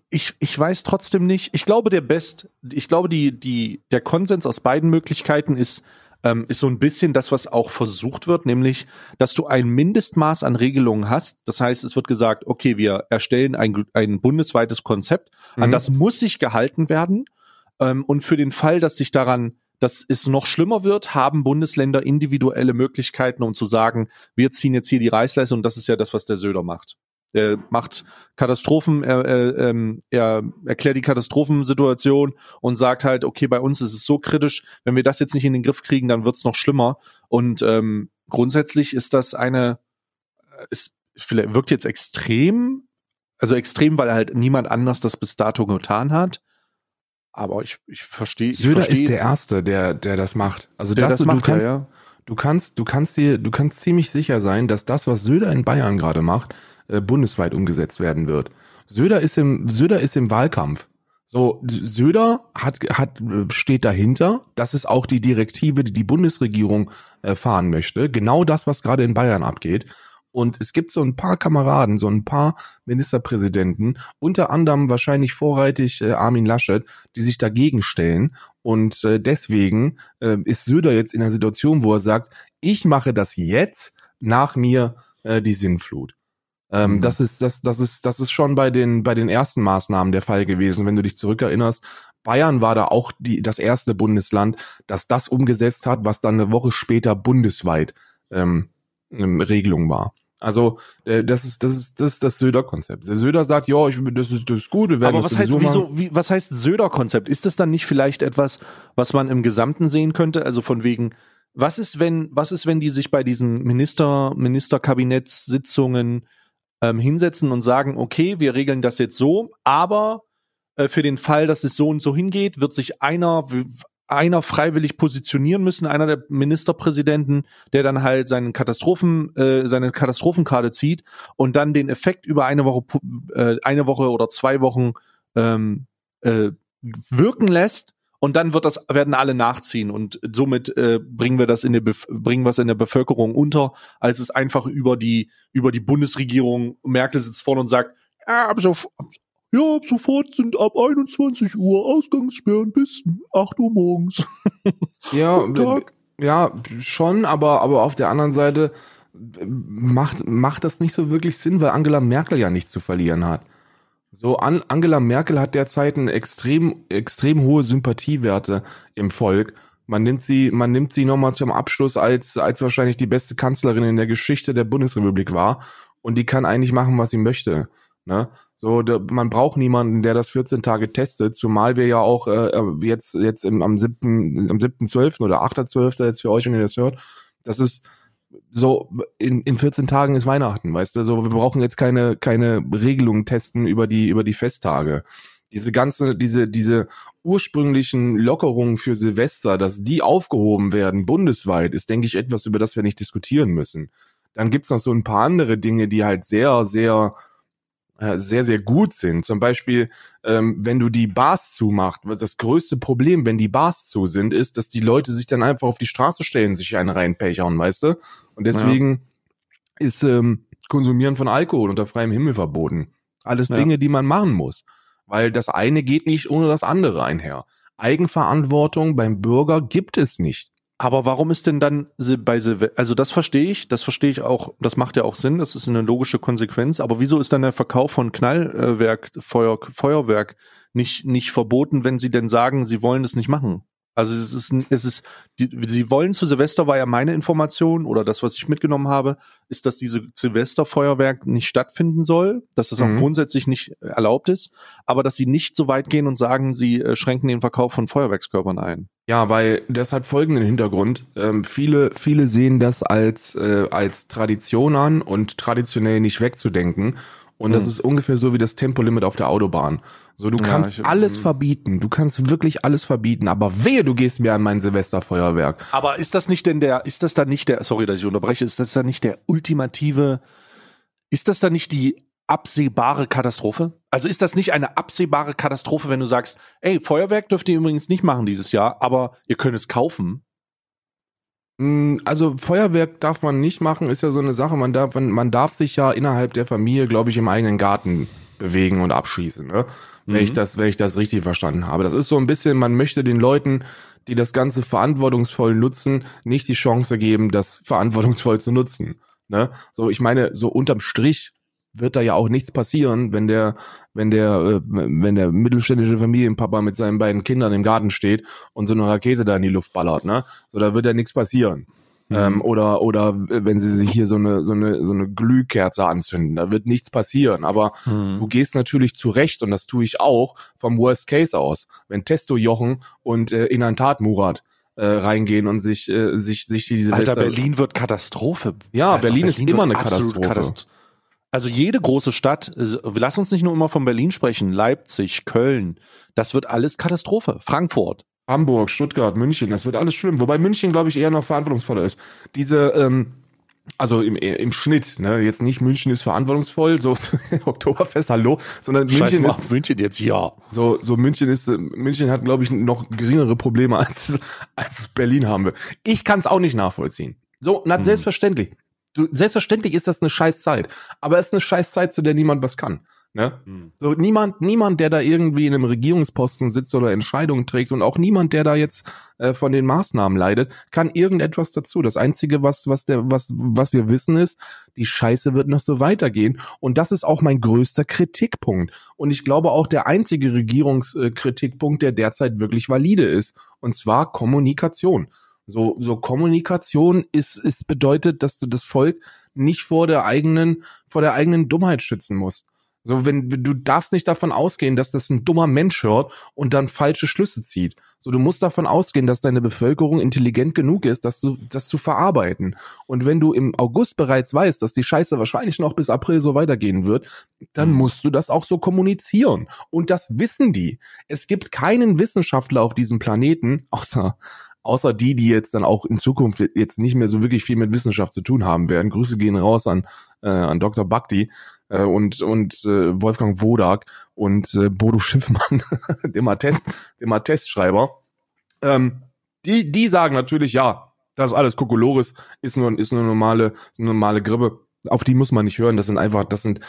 Ich, ich weiß trotzdem nicht. Ich glaube, der Best, ich glaube, die, die, der Konsens aus beiden Möglichkeiten ist, ähm, ist so ein bisschen das, was auch versucht wird, nämlich, dass du ein Mindestmaß an Regelungen hast. Das heißt, es wird gesagt, okay, wir erstellen ein, ein bundesweites Konzept, an mhm. das muss sich gehalten werden. Ähm, und für den Fall, dass sich daran dass es noch schlimmer wird, haben Bundesländer individuelle Möglichkeiten, um zu sagen, wir ziehen jetzt hier die Reißleiste und das ist ja das, was der Söder macht. Er macht Katastrophen, er, er, ähm, er erklärt die Katastrophensituation und sagt halt, okay, bei uns ist es so kritisch, wenn wir das jetzt nicht in den Griff kriegen, dann wird's noch schlimmer. Und ähm, grundsätzlich ist das eine, ist, vielleicht wirkt jetzt extrem, also extrem, weil halt niemand anders das bis dato getan hat. Aber ich, ich verstehe. Söder versteh, ist der Erste, der, der das macht. Also das, das macht, du kannst, ja. du kannst, du kannst dir, du kannst ziemlich sicher sein, dass das, was Söder in Bayern gerade macht, äh, bundesweit umgesetzt werden wird. Söder ist im, Söder ist im Wahlkampf. So, Söder hat, hat, steht dahinter. Das ist auch die Direktive, die die Bundesregierung äh, fahren möchte. Genau das, was gerade in Bayern abgeht. Und es gibt so ein paar Kameraden, so ein paar Ministerpräsidenten, unter anderem wahrscheinlich vorreitig äh, Armin Laschet, die sich dagegen stellen. Und äh, deswegen äh, ist Söder jetzt in einer Situation, wo er sagt, ich mache das jetzt, nach mir äh, die Sinnflut. Ähm, mhm. Das ist, das, das ist, das ist schon bei den, bei den ersten Maßnahmen der Fall gewesen, wenn du dich zurückerinnerst. Bayern war da auch die, das erste Bundesland, das das umgesetzt hat, was dann eine Woche später bundesweit ähm, Regelung war. Also äh, das ist das ist das ist das Söder-Konzept. Der Söder sagt, ja, ich, das ist das ist gut. Wir werden Aber was heißt, wieso, wie, was heißt Söder-Konzept? Ist das dann nicht vielleicht etwas, was man im Gesamten sehen könnte? Also von wegen, was ist, wenn, was ist, wenn die sich bei diesen Minister, Ministerkabinettssitzungen ähm, hinsetzen und sagen, okay, wir regeln das jetzt so, aber äh, für den Fall, dass es so und so hingeht, wird sich einer, einer freiwillig positionieren müssen, einer der Ministerpräsidenten, der dann halt seinen Katastrophen, äh, seine Katastrophenkarte zieht und dann den Effekt über eine Woche, äh, eine Woche oder zwei Wochen ähm, äh, wirken lässt und dann wird das werden alle nachziehen und somit äh, bringen wir das in der bringen es in der Bevölkerung unter, als es einfach über die über die Bundesregierung Merkel sitzt vorne und sagt, ja, ab, so, ja, ab sofort sind ab 21 Uhr Ausgangssperren bis 8 Uhr morgens. Ja, ja, schon, aber, aber auf der anderen Seite macht, macht das nicht so wirklich Sinn, weil Angela Merkel ja nichts zu verlieren hat. So, an, Angela Merkel hat derzeit eine extrem, extrem hohe Sympathiewerte im Volk. Man nimmt sie, man nimmt sie nochmal zum Abschluss als, als wahrscheinlich die beste Kanzlerin in der Geschichte der Bundesrepublik war. Und die kann eigentlich machen, was sie möchte. Ne? So, da, man braucht niemanden, der das 14 Tage testet, zumal wir ja auch äh, jetzt, jetzt im, am 7., am 7.12. oder 8.12. jetzt für euch, wenn ihr das hört, das ist so, in, in 14 Tagen ist Weihnachten, weißt du, so, wir brauchen jetzt keine, keine Regelungen testen über die, über die Festtage. Diese ganze, diese, diese ursprünglichen Lockerungen für Silvester, dass die aufgehoben werden bundesweit, ist, denke ich, etwas, über das wir nicht diskutieren müssen. Dann gibt's noch so ein paar andere Dinge, die halt sehr, sehr, äh, sehr, sehr gut sind. Zum Beispiel, ähm, wenn du die Bars zumacht, das größte Problem, wenn die Bars zu sind, ist, dass die Leute sich dann einfach auf die Straße stellen, sich einen reinpechern, weißt du? Und deswegen ist ähm, Konsumieren von Alkohol unter freiem Himmel verboten. Alles Ja. Dinge, die man machen muss. Weil das eine geht nicht ohne das andere einher. Eigenverantwortung beim Bürger gibt es nicht. Aber warum ist denn dann bei Silvester, also das verstehe ich, das verstehe ich auch, das macht ja auch Sinn, das ist eine logische Konsequenz, aber wieso ist dann der Verkauf von Knallwerk, Feuer, Feuerwerk nicht, nicht verboten, wenn sie denn sagen, sie wollen das nicht machen? Also es ist, es ist, die, sie wollen zu Silvester war ja meine Information oder das, was ich mitgenommen habe, ist, dass diese Silvesterfeuerwerk nicht stattfinden soll, dass das Mhm. auch grundsätzlich nicht erlaubt ist, aber dass sie nicht so weit gehen und sagen, sie äh, schränken den Verkauf von Feuerwerkskörpern ein. Ja, weil das hat folgenden Hintergrund. Ähm, viele, viele sehen das als, äh, als Tradition an und traditionell nicht wegzudenken. Und das Hm. ist ungefähr so wie das Tempolimit auf der Autobahn. So, du Ja, kannst ich- alles hm. verbieten. Du kannst wirklich alles verbieten. Aber wehe, du gehst mir an mein Silvesterfeuerwerk. Aber ist das nicht denn der, ist das dann nicht der, sorry, dass ich unterbreche, ist das dann nicht der ultimative, ist das dann nicht die absehbare Katastrophe? Also ist das nicht eine absehbare Katastrophe, wenn du sagst, ey, Feuerwerk dürft ihr übrigens nicht machen dieses Jahr, aber ihr könnt es kaufen? Mm, Also Feuerwerk darf man nicht machen, ist ja so eine Sache. Man darf, man, man darf sich ja innerhalb der Familie, glaube ich, im eigenen Garten bewegen und abschießen, ne? Wenn Mhm. ich das, wenn ich das richtig verstanden habe. Das ist so ein bisschen, man möchte den Leuten, die das Ganze verantwortungsvoll nutzen, nicht die Chance geben, das verantwortungsvoll zu nutzen. Ne? So, ich meine, so unterm Strich wird da ja auch nichts passieren, wenn der, wenn der, äh, wenn der mittelständische Familienpapa mit seinen beiden Kindern im Garten steht und so eine Rakete da in die Luft ballert, ne? So, da wird ja nichts passieren. Mhm. Ähm, oder, oder äh, wenn sie sich hier so eine, so eine, so eine Glühkerze anzünden, da wird nichts passieren. Aber Mhm. du gehst natürlich zurecht, und das tue ich auch, vom Worst Case aus. Wenn Testo Jochen und äh, Inantat Murat äh, reingehen und sich, äh, sich, sich diese Alter, Silvester- Berlin wird Katastrophe. Ja, Alter, Berlin ist immer eine absolut Katastrophe. Also jede große Stadt, äh, lass uns nicht nur immer von Berlin sprechen, Leipzig, Köln, das wird alles Katastrophe. Frankfurt. Hamburg, Stuttgart, München, das wird alles schlimm. Wobei München, glaube ich, eher noch verantwortungsvoller ist. Diese, ähm, also im, im Schnitt, ne, jetzt nicht München ist verantwortungsvoll, so Oktoberfest, hallo, sondern Scheiß München mal ist, auf München jetzt, ja. so, so München ist, äh, München hat, glaube ich, noch geringere Probleme als, als Berlin haben wir. Ich kann es auch nicht nachvollziehen. So, na, Hm. selbstverständlich. Du, selbstverständlich ist das eine scheiß Zeit. Aber es ist eine scheiß Zeit, zu der niemand was kann. Ne? So niemand, niemand, der da irgendwie in einem Regierungsposten sitzt oder Entscheidungen trägt und auch niemand, der da jetzt äh, von den Maßnahmen leidet, kann irgendetwas dazu. Das einzige, was was der was was wir wissen ist, die Scheiße wird noch so weitergehen und das ist auch mein größter Kritikpunkt und ich glaube auch der einzige Regierungskritikpunkt, der derzeit wirklich valide ist und zwar Kommunikation. So, so Kommunikation ist, ist bedeutet, dass du das Volk nicht vor der eigenen, vor der eigenen Dummheit schützen musst. So, wenn du darfst nicht davon ausgehen, dass das ein dummer Mensch hört und dann falsche Schlüsse zieht. So, du musst davon ausgehen, dass deine Bevölkerung intelligent genug ist, dass du das zu verarbeiten. Und wenn du im August bereits weißt, dass die Scheiße wahrscheinlich noch bis April so weitergehen wird, dann Mhm. musst du das auch so kommunizieren. Und das wissen die. Es gibt keinen Wissenschaftler auf diesem Planeten, außer außer die, die jetzt dann auch in Zukunft jetzt nicht mehr so wirklich viel mit Wissenschaft zu tun haben werden. Grüße gehen raus an, äh, an Dr. Bhakti äh, und, und äh, Wolfgang Wodak und äh, Bodo Schiffmann, dem Attest, dem Attestschreiber. Ähm, die, die sagen natürlich, ja, das ist alles Kokolores, ist nur, ist nur normale, ist eine normale Grippe. Auf die muss man nicht hören. Das sind einfach, das sind,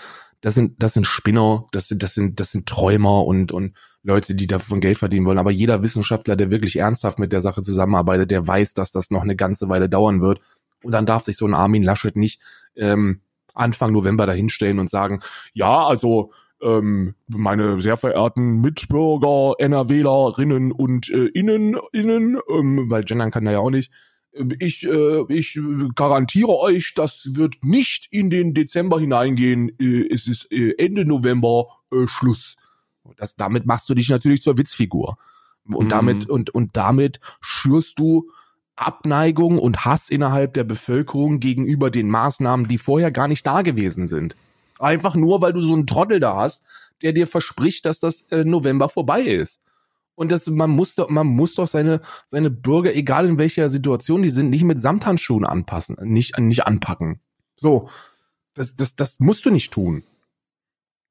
das sind, das sind Spinner, das sind, das sind, das sind Träumer und, und Leute, die davon Geld verdienen wollen. Aber jeder Wissenschaftler, der wirklich ernsthaft mit der Sache zusammenarbeitet, der weiß, dass das noch eine ganze Weile dauern wird. Und dann darf sich so ein Armin Laschet nicht ähm, Anfang November dahinstellen und sagen, ja, also ähm, meine sehr verehrten Mitbürger, NRWlerinnen und äh, Innen, Innen, ähm, weil gendern kann er ja auch nicht, ich, äh, ich garantiere euch, das wird nicht in den Dezember hineingehen. Äh, es ist äh, Ende November äh, Schluss. Das, damit machst du dich natürlich zur Witzfigur. Und Mhm. damit, und, und damit schürst du Abneigung und Hass innerhalb der Bevölkerung gegenüber den Maßnahmen, die vorher gar nicht da gewesen sind. Einfach nur, weil du so einen Trottel da hast, der dir verspricht, dass das äh, November vorbei ist. Und das, man muss doch, man muss doch seine, seine Bürger, egal in welcher Situation die sind, nicht mit Samthandschuhen anpassen, nicht, nicht anpacken. So. Das, das, das musst du nicht tun.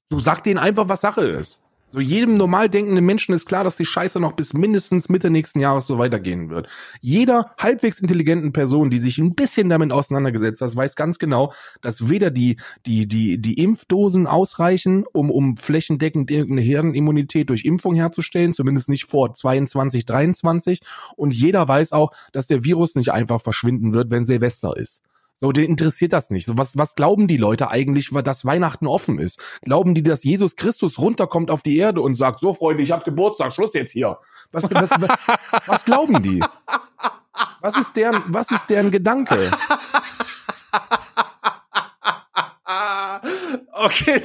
Du sag denen einfach, was Sache ist. So jedem normal denkenden Menschen ist klar, dass die Scheiße noch bis mindestens Mitte nächsten Jahres so weitergehen wird. Jeder halbwegs intelligenten Person, die sich ein bisschen damit auseinandergesetzt hat, weiß ganz genau, dass weder die, die, die, die Impfdosen ausreichen, um, um flächendeckend irgendeine Herdenimmunität durch Impfung herzustellen, zumindest nicht vor 22, 23. Und jeder weiß auch, dass der Virus nicht einfach verschwinden wird, wenn Silvester ist. So, den interessiert das nicht. So, was, was glauben die Leute eigentlich, weil das Weihnachten offen ist? Glauben die, dass Jesus Christus runterkommt auf die Erde und sagt, so Freunde, ich hab Geburtstag, Schluss jetzt hier? Was, was, was, was glauben die? Was ist deren, was ist deren Gedanke? Okay.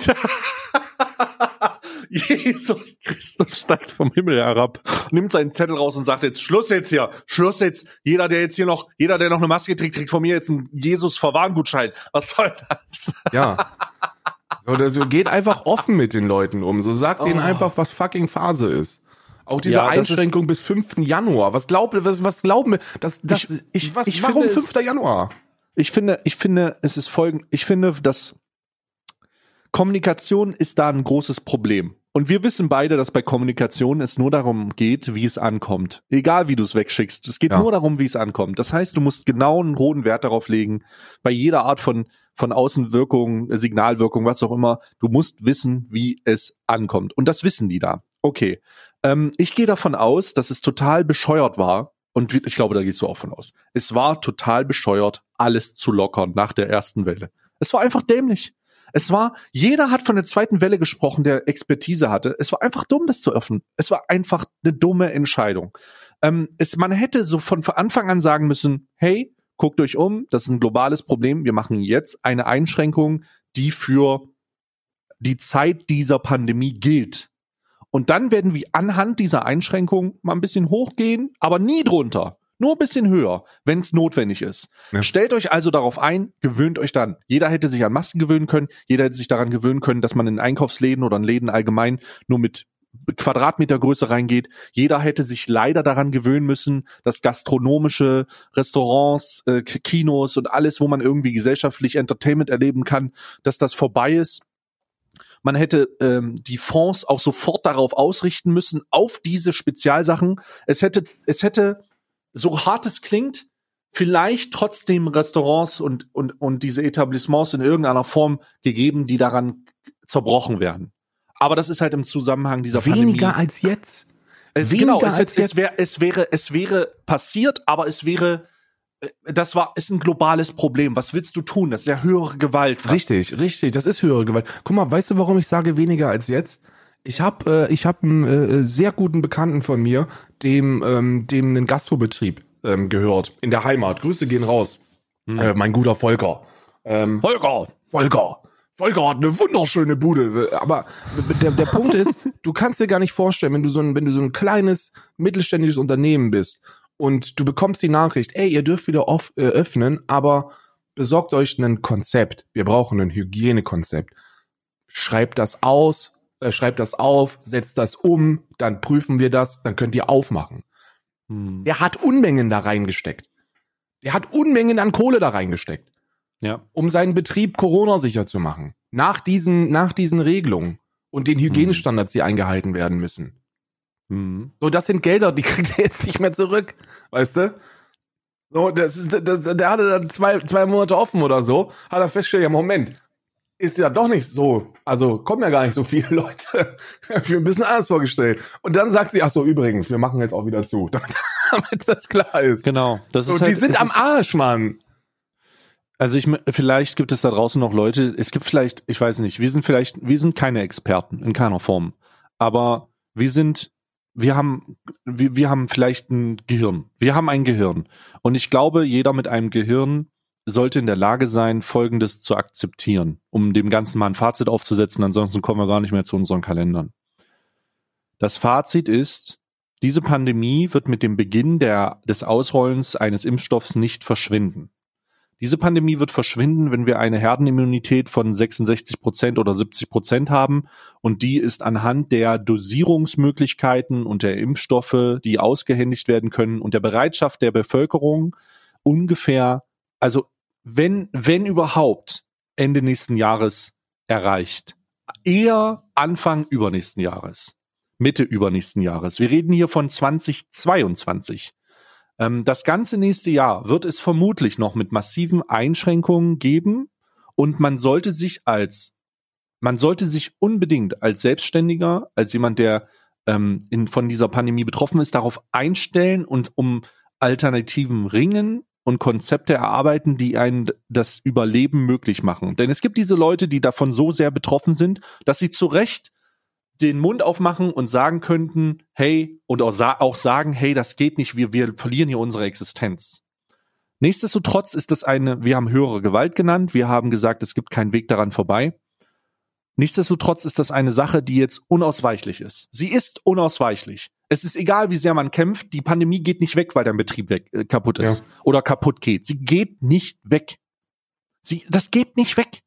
Jesus Christus steigt vom Himmel herab, nimmt seinen Zettel raus und sagt jetzt Schluss jetzt hier, Schluss jetzt. Jeder, der jetzt hier noch, jeder, der noch eine Maske trägt, kriegt von mir jetzt einen Jesus Verwarngutschein. Was soll das? Ja. So, das, so geht einfach offen mit den Leuten um. So sagt denen Oh. einfach, was fucking Phase ist. Auch diese Ja, Einschränkung bis 5. Januar. Was glaubt was, was glauben wir? Das, das, Ich- ich- was, ich warum finde es- 5. Januar? Ich finde, ich finde, es ist folgend, ich finde, dass Kommunikation ist da ein großes Problem. Und wir wissen beide, dass bei Kommunikation es nur darum geht, wie es ankommt. Egal wie du es wegschickst. Es geht Ja. nur darum, wie es ankommt. Das heißt, du musst genau einen hohen Wert darauf legen, bei jeder Art von, von Außenwirkung, Signalwirkung, was auch immer. Du musst wissen, wie es ankommt. Und das wissen die da. Okay. Ähm, ich gehe davon aus, dass es total bescheuert war. Und ich glaube, da gehst du auch von aus. Es war total bescheuert, alles zu lockern nach der ersten Welle. Es war einfach dämlich. Es war, jeder hat von der zweiten Welle gesprochen, der Expertise hatte. Es war einfach dumm, das zu öffnen. Es war einfach eine dumme Entscheidung. Ähm, es, man hätte so von Anfang an sagen müssen, hey, guckt euch um, das ist ein globales Problem. Wir machen jetzt eine Einschränkung, die für die Zeit dieser Pandemie gilt. Und dann werden wir anhand dieser Einschränkung mal ein bisschen hochgehen, aber nie drunter. Nur ein bisschen höher, wenn es notwendig ist. Ja. Stellt euch also darauf ein, gewöhnt euch dann. Jeder hätte sich an Masken gewöhnen können, jeder hätte sich daran gewöhnen können, dass man in Einkaufsläden oder in Läden allgemein nur mit Quadratmetergröße reingeht. Jeder hätte sich leider daran gewöhnen müssen, dass gastronomische Restaurants, äh, Kinos und alles, wo man irgendwie gesellschaftlich Entertainment erleben kann, dass das vorbei ist. Man hätte ähm, die Fonds auch sofort darauf ausrichten müssen, auf diese Spezialsachen. Es hätte, es hätte, so hart es klingt, vielleicht trotzdem Restaurants und, und, und diese Etablissements in irgendeiner Form gegeben, die daran zerbrochen werden. Aber das ist halt im Zusammenhang dieser Weniger Pandemie. als jetzt. Es, weniger genau, es, als es, jetzt. wär, es wäre, es wäre passiert, aber es wäre, äh, das war, ist ein globales Problem. Was willst du tun? Das ist ja höhere Gewalt. fast. Richtig, richtig. Das ist höhere Gewalt. Guck mal, weißt du, warum ich sage weniger als jetzt? Ich habe äh, ich hab einen äh, sehr guten Bekannten von mir, dem ähm, dem einen Gastrobetrieb ähm, gehört in der Heimat. Grüße gehen raus. Äh, mein guter Volker. Ähm, Holger! Volker. Volker hat eine wunderschöne Bude. Aber der, der Punkt ist, du kannst dir gar nicht vorstellen, wenn du so ein, wenn du so ein kleines mittelständisches Unternehmen bist und du bekommst die Nachricht, ey, ihr dürft wieder off, äh, öffnen, aber besorgt euch ein Konzept. Wir brauchen ein Hygienekonzept. Schreibt das aus, äh, schreibt das auf, setzt das um, dann prüfen wir das, dann könnt ihr aufmachen. Hm. Der hat Unmengen da reingesteckt. Der hat Unmengen an Kohle da reingesteckt Ja. um seinen Betrieb Corona-sicher zu machen. Nach diesen, nach diesen Regelungen und den Hygienestandards, die eingehalten werden müssen. Hm. So, das sind Gelder, die kriegt er jetzt nicht mehr zurück. Weißt du? So, das ist, das, der hatte dann zwei, zwei Monate offen oder so, hat er festgestellt, ja, Moment, ist ja doch nicht so. Also kommen ja gar nicht so viele Leute. Ich mir ein bisschen anders vorgestellt. Und dann sagt sie, ach so, übrigens, wir machen jetzt auch wieder zu, damit, das klar ist. Genau. Das ist die halt, sind es am Arsch, Mann. Also ich, vielleicht gibt es da draußen noch Leute, es gibt vielleicht, ich weiß nicht, wir sind vielleicht, wir sind keine Experten in keiner Form, aber wir sind, wir haben, wir, wir haben vielleicht ein Gehirn. Wir haben ein Gehirn. Und ich glaube, jeder mit einem Gehirn sollte in der Lage sein, Folgendes zu akzeptieren, um dem Ganzen mal ein Fazit aufzusetzen, ansonsten kommen wir gar nicht mehr zu unseren Kalendern. Das Fazit ist, diese Pandemie wird mit dem Beginn der, des Ausrollens eines Impfstoffs nicht verschwinden. Diese Pandemie wird verschwinden, wenn wir eine Herdenimmunität von 66 Prozent oder 70 Prozent haben. Und die ist anhand der Dosierungsmöglichkeiten und der Impfstoffe, die ausgehändigt werden können und der Bereitschaft der Bevölkerung ungefähr, also wenn, wenn überhaupt, Ende nächsten Jahres erreicht. Eher Anfang übernächsten Jahres. Mitte übernächsten Jahres. Wir reden hier von 2022. Ähm, das ganze nächste Jahr wird es vermutlich noch mit massiven Einschränkungen geben und man sollte sich als, man sollte sich unbedingt als Selbstständiger, als jemand, der ähm, in, von dieser Pandemie betroffen ist, darauf einstellen und um Alternativen ringen und Konzepte erarbeiten, die einen das Überleben möglich machen. Denn es gibt diese Leute, die davon so sehr betroffen sind, dass sie zu Recht den Mund aufmachen und sagen könnten, hey, und auch, sa auch sagen, hey, das geht nicht, wir, wir verlieren hier unsere Existenz. Nichtsdestotrotz ist das eine, wir haben höhere Gewalt genannt, wir haben gesagt, es gibt keinen Weg daran vorbei. Nichtsdestotrotz ist das eine Sache, die jetzt unausweichlich ist. Sie ist unausweichlich. Es ist egal, wie sehr man kämpft, die Pandemie geht nicht weg, weil dein Betrieb weg, äh, kaputt ist Ja. oder kaputt geht. Sie geht nicht weg. Sie, das geht nicht weg.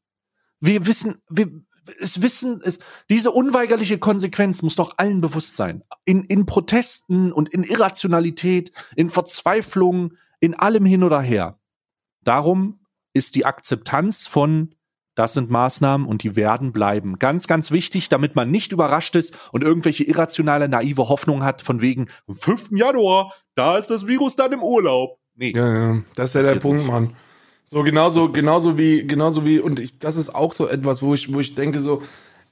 Wir wissen, wir, es wissen, es, diese unweigerliche Konsequenz muss doch allen bewusst sein. In, in Protesten und in Irrationalität, in Verzweiflung, in allem hin oder her. Darum ist die Akzeptanz von, das sind Maßnahmen und die werden bleiben. Ganz, ganz wichtig, damit man nicht überrascht ist und irgendwelche irrationale, naive Hoffnung hat von wegen, am 5. Januar, da ist das Virus dann im Urlaub. Nee. Ja, ja, das ist ja der Punkt, nicht. Mann. So genauso, genauso wie, genauso wie, und ich, das ist auch so etwas, wo ich, wo ich denke so,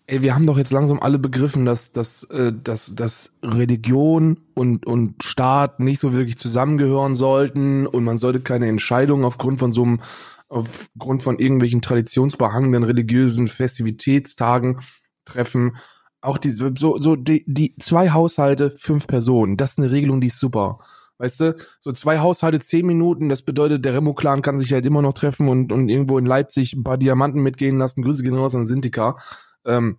ey, wir haben doch jetzt langsam alle begriffen, dass, dass, äh, dass, dass Religion und, und Staat nicht so wirklich zusammengehören sollten und man sollte keine Entscheidungen aufgrund von so einem, aufgrund von irgendwelchen traditionsbehangenen religiösen Festivitätstagen treffen. Auch die, so, so, die, die zwei Haushalte, fünf Personen, das ist eine Regelung, die ist super. Weißt du, so zwei Haushalte, zehn Minuten, das bedeutet, der Remo-Clan kann sich halt immer noch treffen und, und irgendwo in Leipzig ein paar Diamanten mitgehen lassen. Grüße gehen raus an Sintika. Ähm,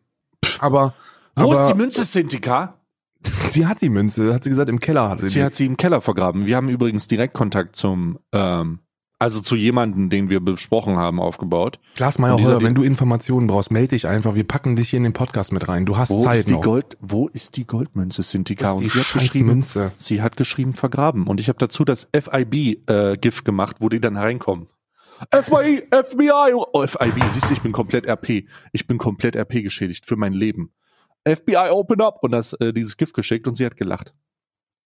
aber, Wo aber ist die Münze, Sintika? sie hat die Münze, hat sie gesagt, im Keller hat sie, Sie die. hat sie im Keller vergraben. Wir haben übrigens Direktkontakt zum, ähm, also zu jemanden, den wir besprochen haben, aufgebaut. Klaas Meyer, wenn du Informationen brauchst, melde dich einfach. Wir packen dich hier in den Podcast mit rein. Du hast Wo Zeit ist die noch. Gold, wo ist die Goldmünze, Sintika? Und sie hat geschrieben, Münze. sie hat geschrieben vergraben. Und ich habe dazu das FIB-GIF gemacht, wo die dann reinkommen. FBI, FBI, oh, FIB, siehst du, ich bin komplett RP. Ich bin komplett RP geschädigt für mein Leben. FBI, open up! Und das, äh, dieses GIF geschickt und sie hat gelacht.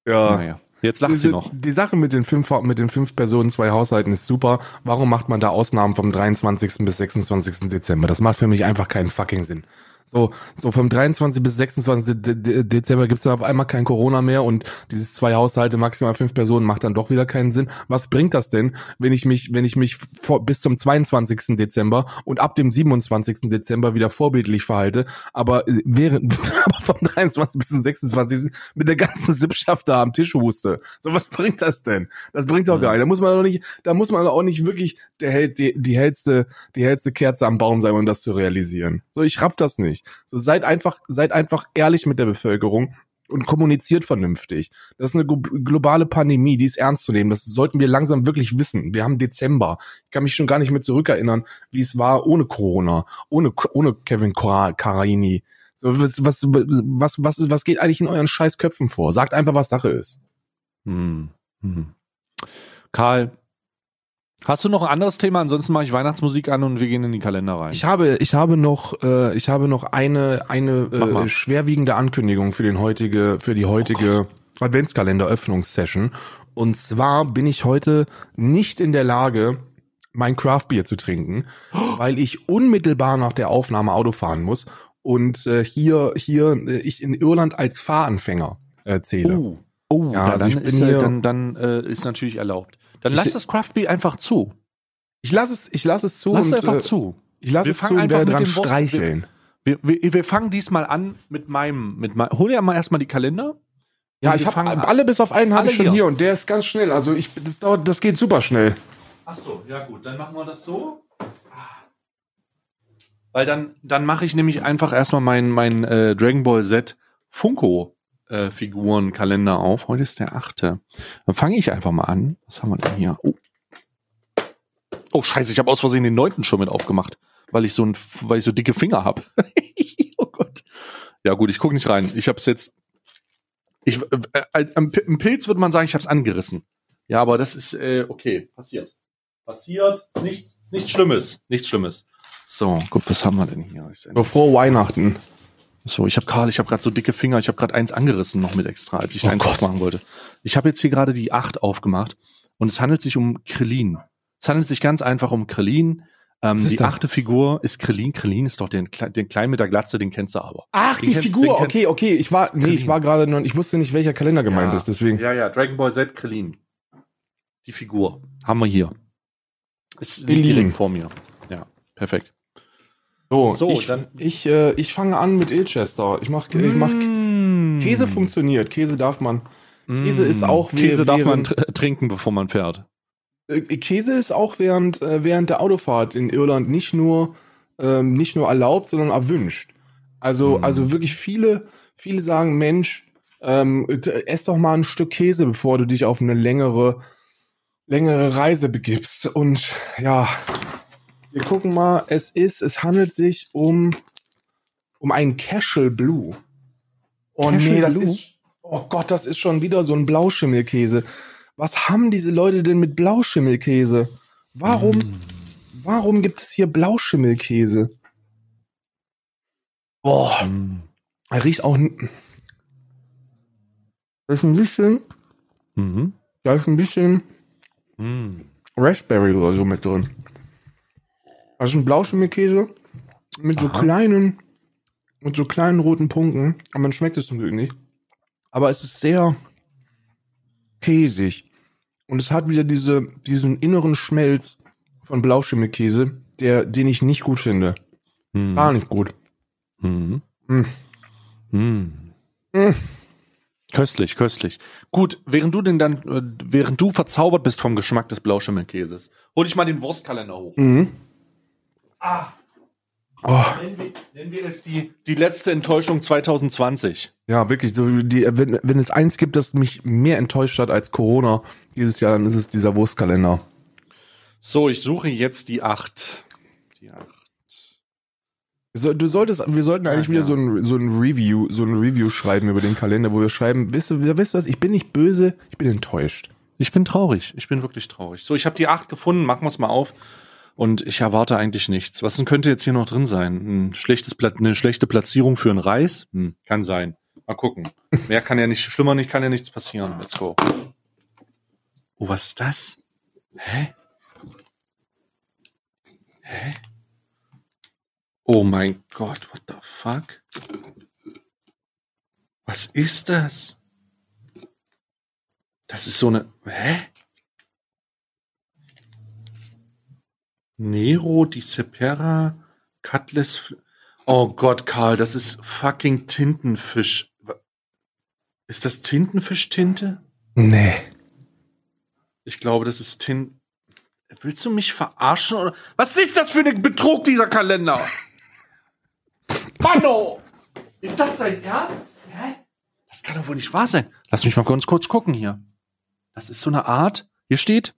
Ja. Naja, jetzt lacht Diese- sie noch. Die Sache mit den fünf, mit den fünf Personen, zwei Haushalten ist super. Warum macht man da Ausnahmen vom 23. bis 26. Dezember? Das macht für mich einfach keinen fucking Sinn. So, so vom 23 bis 26. De De Dezember gibt's dann auf einmal kein Corona mehr und dieses zwei Haushalte, maximal fünf Personen macht dann doch wieder keinen Sinn. Was bringt das denn, wenn ich mich, wenn ich mich vor, bis zum 22. Dezember und ab dem 27. Dezember wieder vorbildlich verhalte, aber äh, während, aber vom 23. bis zum 26. mit der ganzen Sippschaft da am Tisch huste. So, was bringt das denn? Das bringt doch gar nicht. Da muss man doch nicht, da muss man auch nicht wirklich der die, die hellste, die hellste Kerze am Baum sein, um das zu realisieren. So, ich raff das nicht. So, seid einfach, seid einfach ehrlich mit der Bevölkerung und kommuniziert vernünftig. Das ist eine globale Pandemie, die ist ernst zu nehmen. Das sollten wir langsam wirklich wissen. Wir haben Dezember. Ich kann mich schon gar nicht mehr zurückerinnern, wie es war ohne Corona, ohne, ohne Kevin Caraini. So, was, was, was, was, was geht eigentlich in euren Scheißköpfen vor? Sagt einfach, was Sache ist. Hm. Hm. Karl, Hast du noch ein anderes Thema? Ansonsten mache ich Weihnachtsmusik an und wir gehen in die Kalender rein. Ich habe, ich habe noch, äh, ich habe noch eine, eine äh, schwerwiegende Ankündigung für den heutige, für die heutige oh Adventskalender-Öffnungssession. Und zwar bin ich heute nicht in der Lage, mein Craftbier zu trinken, oh. weil ich unmittelbar nach der Aufnahme Auto fahren muss und äh, hier, hier äh, ich in Irland als Fahranfänger erzähle. Uh. Oh, ja, also dann, ist, hier, dann, dann äh, ist natürlich erlaubt. Dann lass das Craft Beer einfach zu. Ich lass es, ich lass es zu. Lass und, einfach äh, zu. Ich lass wir es zu und werde dran streicheln. Wir, wir, wir, fangen diesmal an mit meinem, mit mein, hol ja mal erstmal die Kalender. Ja, ich habe alle bis auf einen habe ich schon hier. hier. und der ist ganz schnell. Also ich, das dauert, das geht super schnell. Ach so, ja gut, dann machen wir das so. Weil dann, dann mache ich nämlich einfach erstmal mein, mein äh, Dragon Ball Z Funko äh, Figurenkalender auf. Heute ist der achte. Dann fange ich einfach mal an. Was haben wir denn hier? Oh, oh scheiße, ich habe aus Versehen den neunten schon mit aufgemacht, weil ich so ein, weil ich so dicke Finger habe. oh Gott. Ja gut, ich gucke nicht rein. Ich habe es jetzt. Ich, äh, äh, im Pilz würde man sagen, ich habe es angerissen. Ja, aber das ist äh, okay, passiert. Passiert, ist nichts, ist nichts Schlimmes, nichts Schlimmes. So, gut, was haben wir denn hier? Frohe Weihnachten. So, ich habe Karl, ich habe gerade so dicke Finger, ich habe gerade eins angerissen noch mit extra, als ich oh eins Gott. aufmachen wollte. Ich habe jetzt hier gerade die acht aufgemacht und es handelt sich um Krillin. Es handelt sich ganz einfach um Krillin. Ähm, die das? achte Figur ist Krillin. Krillin ist doch den, den Kleinen mit der Glatze, den kennst du aber. Ach, den die kennst, Figur, okay, okay. Ich war, nee, Krillin. ich war gerade noch, ich wusste nicht, welcher Kalender gemeint ja. ist, deswegen. Ja, ja, Dragon Ball Z Krillin. Die Figur haben wir hier. Ist direkt vor mir. Ja, perfekt. So, so ich, dann ich, äh, ich fange an mit Ilchester. Ich mach, ich mach mm. Käse funktioniert. Käse darf man. Käse mm. ist auch Käse darf man trinken, bevor man fährt. Äh, Käse ist auch während äh, während der Autofahrt in Irland nicht nur ähm, nicht nur erlaubt, sondern erwünscht. Also mm. also wirklich viele viele sagen Mensch, ähm, ess doch mal ein Stück Käse, bevor du dich auf eine längere längere Reise begibst. Und ja, wir gucken mal, es ist, es handelt sich um, um einen Cashel Blue. Oh Cashel nee, das Blue? ist, oh Gott, das ist schon wieder so ein Blauschimmelkäse. Was haben diese Leute denn mit Blauschimmelkäse? Warum, mm. warum gibt es hier Blauschimmelkäse? Boah, mm. er riecht auch, da ist ein bisschen, mhm. da ist ein bisschen mm. Raspberry oder so mit drin. Also ein Blauschimmelkäse mit so Aha. kleinen, mit so kleinen roten Punkten. Aber man schmeckt es zum Glück nicht. Aber es ist sehr käsig. Und es hat wieder diese, diesen inneren Schmelz von Blauschimmelkäse, der, den ich nicht gut finde. Hm. Gar nicht gut. Hm. Hm. Hm. Köstlich, köstlich. Gut, während du denn dann, äh, während du verzaubert bist vom Geschmack des Blauschimmelkäses, hol ich mal den Wurstkalender hoch. Mhm. Ah. Oh. Nennen, wir, nennen wir es die, die letzte Enttäuschung 2020. Ja, wirklich. So die, wenn, wenn es eins gibt, das mich mehr enttäuscht hat als Corona dieses Jahr, dann ist es dieser Wurstkalender. So, ich suche jetzt die 8. Die 8. Du solltest, wir sollten eigentlich ja, wieder ja. so ein, so ein Review, so ein Review schreiben über den Kalender, wo wir schreiben, wisst du, wisst du was, ich bin nicht böse, ich bin enttäuscht. Ich bin traurig, ich bin wirklich traurig. So, ich habe die 8 gefunden, machen wir es mal auf. Und ich erwarte eigentlich nichts. Was denn könnte jetzt hier noch drin sein? Ein schlechtes Pla eine schlechte Platzierung für einen Reis? Hm, kann sein. Mal gucken. Mehr kann ja nicht, schlimmer nicht, kann ja nichts passieren. Let's go. Oh, was ist das? Hä? Hä? Oh mein Gott, what the fuck? Was ist das? Das ist so eine. Hä? Nero, die Sepera, Cutlass. Oh Gott, Karl, das ist fucking Tintenfisch. Ist das Tintenfischtinte? Nee. Ich glaube, das ist Tin. Willst du mich verarschen oder? Was ist das für ein Betrug, dieser Kalender? Manno! Ist das dein Ernst? Hä? Das kann doch wohl nicht wahr sein. Lass mich mal ganz kurz gucken hier. Das ist so eine Art. Hier steht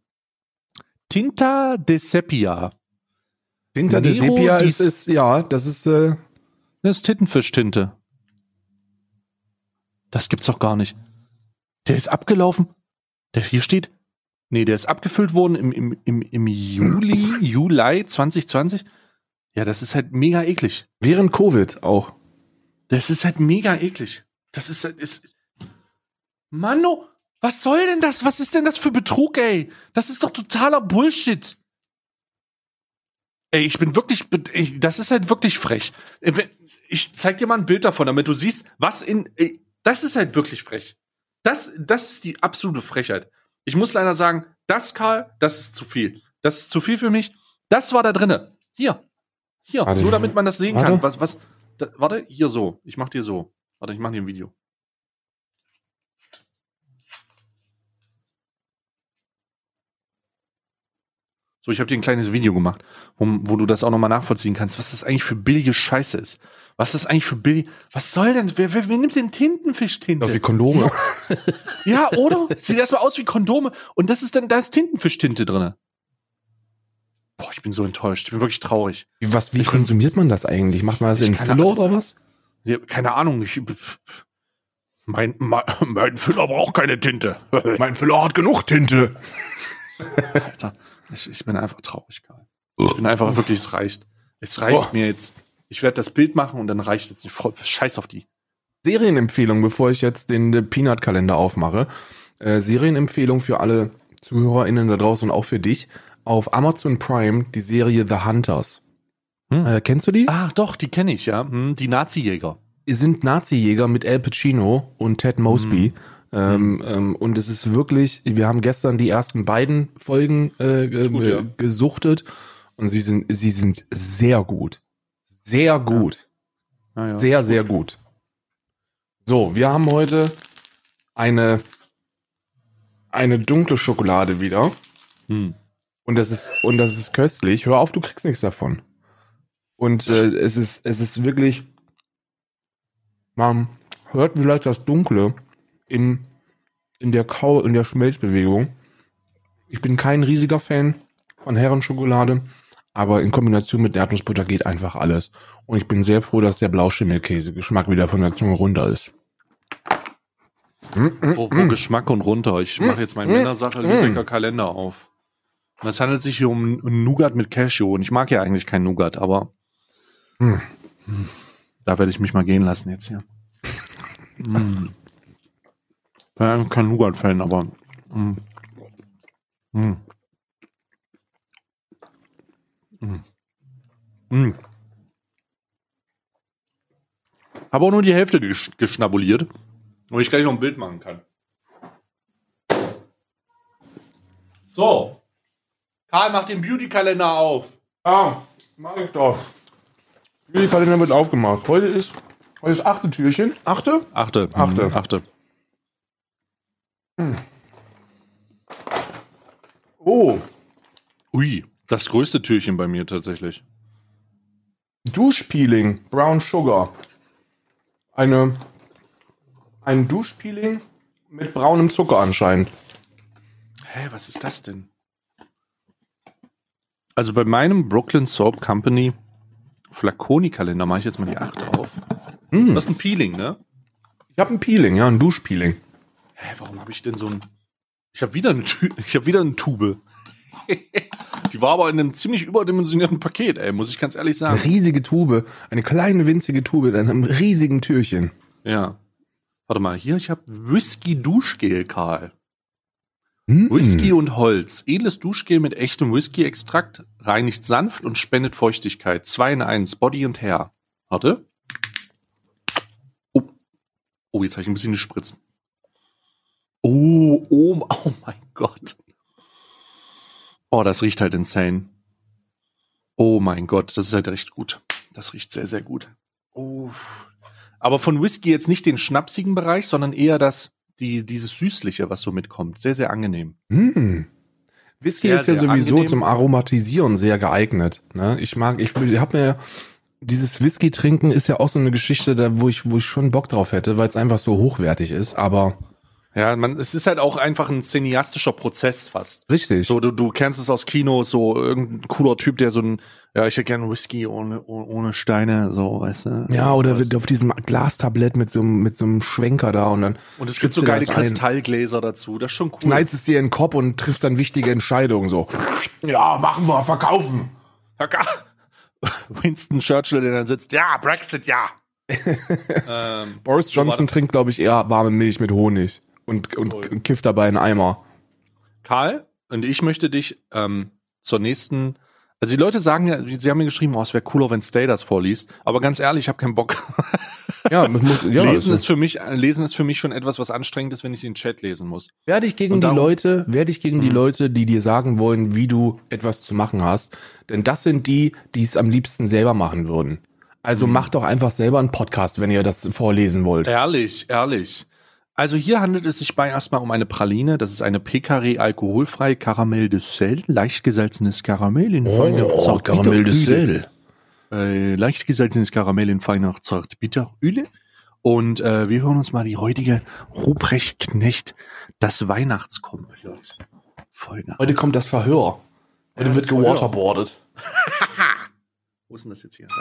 Tinta de Sepia. Tinta de Sepia ist, ist, ja, das ist, äh, Das ist Tintenfischtinte. Das gibt's doch gar nicht. Der ist abgelaufen. Der hier steht. Nee, der ist abgefüllt worden im, im, im, im Juli, Juli 2020. Ja, das ist halt mega eklig. während Covid auch. Das ist halt mega eklig. Das ist halt, ist. Mano, was soll denn das? Was ist denn das für Betrug, ey? Das ist doch totaler Bullshit. Ey, ich bin wirklich, ich, das ist halt wirklich frech. Äh, Ich zeig dir mal ein Bild davon, damit du siehst, was in, ey, das ist halt wirklich frech. Das, das ist die absolute Frechheit. Ich muss leider sagen, das, Karl, das ist zu viel. Das ist zu viel für mich. Das war da drinne. Hier. Hier. Warte, nur damit man das sehen warte. kann. Was, was, da, warte, hier so. Ich mach dir so. Warte, ich mach dir ein Video. So, ich habe dir ein kleines Video gemacht, wo, wo du das auch nochmal nachvollziehen kannst, was das eigentlich für billige Scheiße ist. Was das eigentlich für billig. Was soll denn? Wer, wer, wer nimmt denn Tintenfischtinte? Das wie Kondome. Ja, oder? Sieht erstmal aus wie Kondome. Und das ist dann, da ist Tintenfischtinte drinne. Boah, ich bin so enttäuscht. Ich bin wirklich traurig. Wie, was, wie konsumiert man das eigentlich? Macht man das Ich in Füller Ahnung. oder was? Ja, Keine Ahnung. Ich, mein, mein, mein Füller braucht keine Tinte. Mein Füller hat genug Tinte. Alter, ich, ich bin einfach traurig, Karl. Ich bin einfach wirklich, es reicht. Es reicht Boah. mir jetzt. Ich werde das Bild machen und dann reicht es. Scheiß auf die. Serienempfehlung, bevor ich jetzt den, Peanut-Kalender aufmache. Äh, Serienempfehlung für alle ZuhörerInnen da draußen und auch für dich. Auf Amazon Prime die Serie The Hunters. Hm. Äh, kennst du die? Ach doch, die kenne ich, ja. Hm, Die Nazi-Jäger. Sind Nazi-Jäger mit Al Pacino und Ted Mosby. Ähm, ähm, und es ist wirklich, wir haben gestern die ersten beiden Folgen äh, gut, ja. gesuchtet und sie sind, sie sind sehr gut. Sehr gut. Ja, ja. Sehr, sehr gut. So, wir haben heute eine, eine dunkle Schokolade wieder. Hm. Und das ist, und das ist köstlich. Hör auf, du kriegst nichts davon. Und äh, es ist, es ist wirklich, man hört vielleicht das Dunkle in, in der Kau, in der Schmelzbewegung. Ich bin kein riesiger Fan von Herrenschokolade, aber in Kombination mit Erdnussbutter geht einfach alles. Und ich bin sehr froh, dass der Blauschimmelkäse-Geschmack wieder von der Zunge runter ist. Pro, pro Geschmack und runter. Ich mache jetzt meinen Männersache Lübecker Kalender auf. Es handelt sich hier um Nougat mit Cashew. Und ich mag ja eigentlich kein Nougat, aber da werde ich mich mal gehen lassen jetzt hier. Hm. Bin eigentlich kein Nougat-Fan, aber hm. Hm. Hm. Hm. Habe auch nur die Hälfte gesch geschnabuliert, damit ich gleich noch ein Bild machen kann. So. Karl macht den Beauty-Kalender auf. Ah, mach ich doch. Die Kalender wird aufgemacht. Heute ist, heute ist achte Türchen. Achte? Achte. Achte. Mhm, Oh, Ui. Das größte Türchen bei mir tatsächlich. Duschpeeling, Brown Sugar. Eine, ein Duschpeeling mit braunem Zucker anscheinend. Hä, was ist das denn? Also bei meinem Brooklyn Soap Company Flaconi-Kalender mache ich jetzt mal die 8 auf. Hm. Das ist ein Peeling, ne? Ich habe ein Peeling, ja, ein Duschpeeling. Hä, warum habe ich denn so ein. Ich habe wieder eine Tü ich habe wieder eine Tube. die war aber in einem ziemlich überdimensionierten Paket, ey, muss ich ganz ehrlich Eine sagen. riesige Tube, eine kleine winzige Tube in einem riesigen Türchen. Ja. Warte mal, hier, ich habe Whisky Duschgel, Karl. Hm. Whisky und Holz. Edles Duschgel mit echtem Whisky-Extrakt reinigt sanft und spendet Feuchtigkeit. 2 in 1, Body und Hair. Warte. Oh, jetzt habe ich ein bisschen gespritzen. Oh, oh, oh mein Gott. Oh, das riecht halt insane. Oh mein Gott, das ist halt recht gut. Das riecht sehr, sehr gut. Oh. Aber von Whisky jetzt nicht den schnapsigen Bereich, sondern eher das, die, dieses Süßliche, was so mitkommt. Sehr, sehr angenehm. Hm. Whisky Sehr, ist ja sowieso angenehm. zum Aromatisieren sehr geeignet. Ne? Ich mag, ich, ich habe mir dieses Whisky trinken ist ja auch so eine Geschichte, da wo ich wo ich schon Bock drauf hätte, weil es einfach so hochwertig ist. Aber Ja, man, es ist halt auch einfach ein cineastischer Prozess fast. richtig. So, du, du kennst es aus Kino, so irgendein cooler Typ, der so ein, ja, ich hätte gerne Whisky ohne, ohne, ohne Steine, so, weißt du? ja, oder Was. wird auf diesem Glastablett mit so einem mit so einem Schwenker da und dann Und es gibt so geile Kristallgläser dazu, das ist schon cool. Schneidest es dir in den Kopf und triffst dann wichtige Entscheidungen so. Ja, machen wir, verkaufen. Winston Churchill, der dann sitzt, ja, Brexit, ja. ähm, Boris So Johnson das. trinkt, glaube ich, eher warme Milch mit Honig und, und kifft dabei einen Eimer. Karl, und ich möchte dich ähm, zur nächsten. Also die Leute sagen ja, sie haben mir geschrieben, oh, es wäre cooler, wenn Stay das vorliest. Aber ganz ehrlich, ich habe keinen Bock. Ja, muss, ja lesen ist für mich, lesen ist für mich schon etwas, was anstrengend ist, wenn ich den Chat lesen muss. Werde ich gegen Und die darum- Leute, werde ich gegen die Mhm. Leute, die dir sagen wollen, wie du etwas zu machen hast. Denn das sind die, die es am liebsten selber machen würden. Also Mhm. macht doch einfach selber einen Podcast, wenn ihr das vorlesen wollt. Ehrlich, ehrlich. Also hier handelt es sich bei erstmal um eine Praline. Das ist eine Pekare alkoholfreie Karamell de Sel, leicht gesalzenes Karamell in feiner Oh, Zartbitteröle. Äh, leicht gesalzenes Karamell in feiner Zartbitteröle. Und äh, wir hören uns mal die heutige Ruprecht Knecht, das Weihnachtskomplott. Folge. Heute kommt das Verhör. Heute Ja, wird gewaterboardet. Wo ist denn das jetzt hier? Da.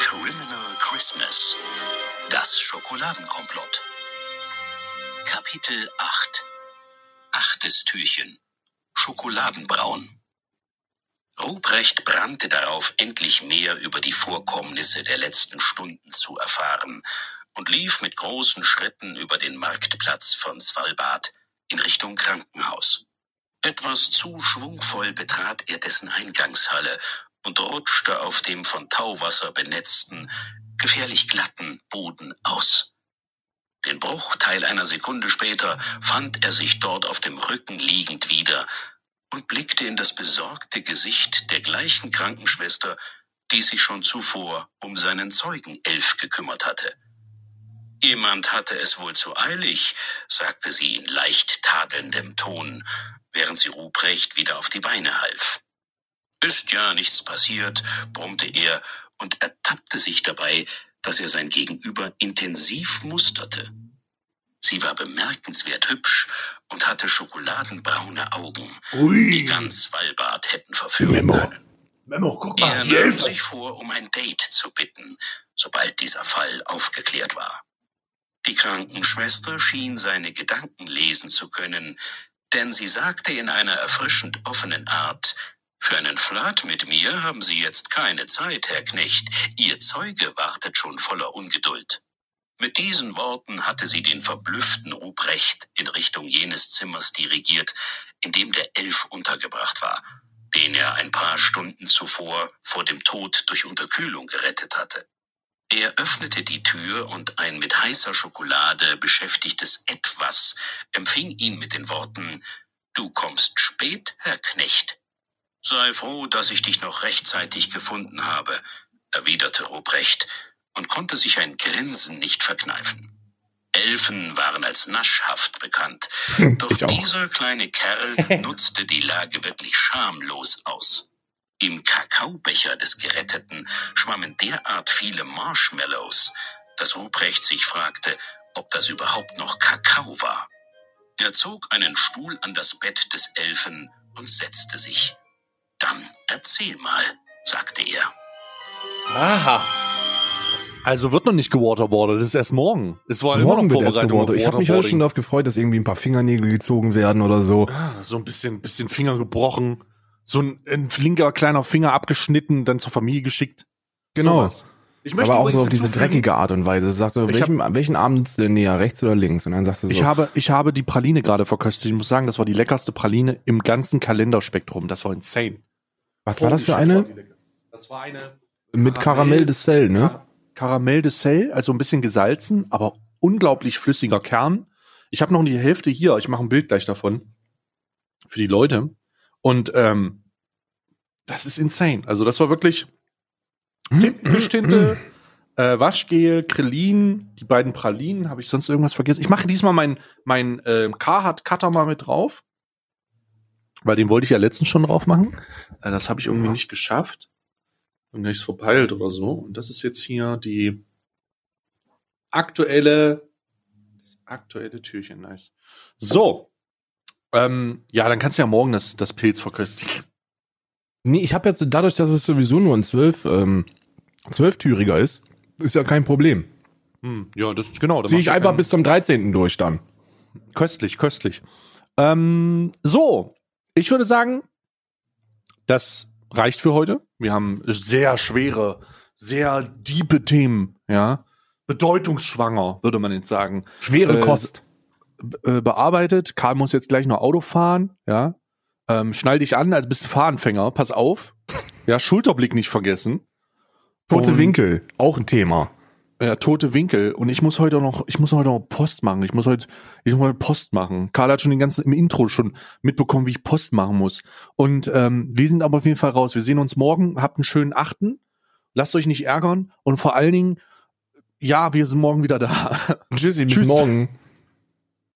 Criminal Christmas. Das Schokoladenkomplott. Kapitel 8. Achtes Türchen. Schokoladenbraun. Ruprecht brannte darauf, endlich mehr über die Vorkommnisse der letzten Stunden zu erfahren und lief mit großen Schritten über den Marktplatz von Svalbard in Richtung Krankenhaus. Etwas zu schwungvoll betrat er dessen Eingangshalle und rutschte auf dem von Tauwasser benetzten, gefährlich glatten Boden aus. Den Bruchteil einer Sekunde später fand er sich dort auf dem Rücken liegend wieder und blickte in das besorgte Gesicht der gleichen Krankenschwester, die sich schon zuvor um seinen Zeugenelf gekümmert hatte. Jemand hatte es wohl zu eilig, sagte sie in leicht tadelndem Ton, während sie Ruprecht wieder auf die Beine half. Ist ja nichts passiert, brummte er und ertappte sich dabei, dass er sein Gegenüber intensiv musterte. Sie war bemerkenswert hübsch und hatte schokoladenbraune Augen, die ganz Svalbard hätten verführen Memo. können. Memo, guck Er nahm sich vor, um ein Date zu bitten, sobald dieser Fall aufgeklärt war. Die Krankenschwester schien seine Gedanken lesen zu können, denn sie sagte in einer erfrischend offenen Art, für einen Flirt mit mir haben Sie jetzt keine Zeit, Herr Knecht. Ihr Zeuge wartet schon voller Ungeduld. Mit diesen Worten hatte sie den verblüfften Ruprecht in Richtung jenes Zimmers dirigiert, in dem der Elf untergebracht war, den er ein paar Stunden zuvor vor dem Tod durch Unterkühlung gerettet hatte. Er öffnete die Tür und ein mit heißer Schokolade beschäftigtes Etwas empfing ihn mit den Worten Du kommst spät, Herr Knecht. Sei froh, dass ich dich noch rechtzeitig gefunden habe, erwiderte Ruprecht und konnte sich ein Grinsen nicht verkneifen. Elfen waren als naschhaft bekannt, doch ich auch. dieser kleine Kerl nutzte die Lage wirklich schamlos aus. Im Kakaobecher des Geretteten schwammen derart viele Marshmallows, dass Ruprecht sich fragte, ob das überhaupt noch Kakao war. Er zog einen Stuhl an das Bett des Elfen und setzte sich. Dann erzähl mal, sagte er. Aha. Also wird noch nicht gewaterboardet, das ist erst morgen. Es war immer Morgen noch wird erst Vorbereitung. Ich habe mich heute schon darauf gefreut, dass irgendwie ein paar Fingernägel gezogen werden oder so. Ah, So ein bisschen, bisschen Finger gebrochen, so ein, ein flinker kleiner Finger abgeschnitten, dann zur Familie geschickt. Genau. Sowas. Ich möchte Aber auch so auf diese dreckige Art und Weise. Du sagst so, Ich welchen, welchen Arm nutzt du denn näher, rechts oder links? Und dann sagst du so, Ich habe, ich habe die Praline gerade verköstigt. Ich muss sagen, das war die leckerste Praline im ganzen Kalenderspektrum. Das war insane. Was war das für eine? Das war eine Mit Karamell. Des Cell, ne? Kar Karamell de Sel, also ein bisschen gesalzen, aber unglaublich flüssiger Kern. Ich habe noch die Hälfte hier. Ich mache ein Bild gleich davon für die Leute. Und ähm, das ist insane. Also das war wirklich Tintenfischtinte, äh, Waschgel, Krillin, die beiden Pralinen. Habe ich sonst irgendwas vergessen? Ich mache diesmal mein mein äh, Carhartt Cutter mal mit drauf, weil den wollte ich ja letztens schon drauf machen. Äh, das habe ich irgendwie nicht geschafft. Und nichts verpeilt oder so. Und das ist jetzt hier die aktuelle, das aktuelle Türchen. Nice. So. Ähm, ja, dann kannst du ja morgen das, das Pilz verköstigen. Nee, ich habe jetzt dadurch, dass es sowieso nur ein zwölf, ähm, zwölftüriger ist, ist ja kein Problem. Hm, ja, das ist genau. da Zieh macht ich einfach bis zum 13. durch dann. Köstlich, köstlich. Ähm, so, ich würde sagen, das reicht für heute. Wir haben sehr schwere, sehr diepe Themen, ja. Bedeutungsschwanger, würde man jetzt sagen, Schwere Äh, Kost. äh, bearbeitet. Karl muss jetzt gleich noch Auto fahren, ja. Ähm, schnall dich an, als bist du Fahranfänger, pass auf. Ja, Schulterblick nicht vergessen. Tote Winkel, auch ein Thema. Ja, tote Winkel. Und ich muss heute noch, ich muss heute noch Post machen. Ich muss heute, ich muss heute Post machen. Karl hat schon den ganzen im Intro schon mitbekommen, wie ich Post machen muss. Und ähm, wir sind aber auf jeden Fall raus. Wir sehen uns morgen. Habt einen schönen Achten. Lasst euch nicht ärgern. Und vor allen Dingen, ja, wir sind morgen wieder da. Tschüssi, bis Tschüss. morgen.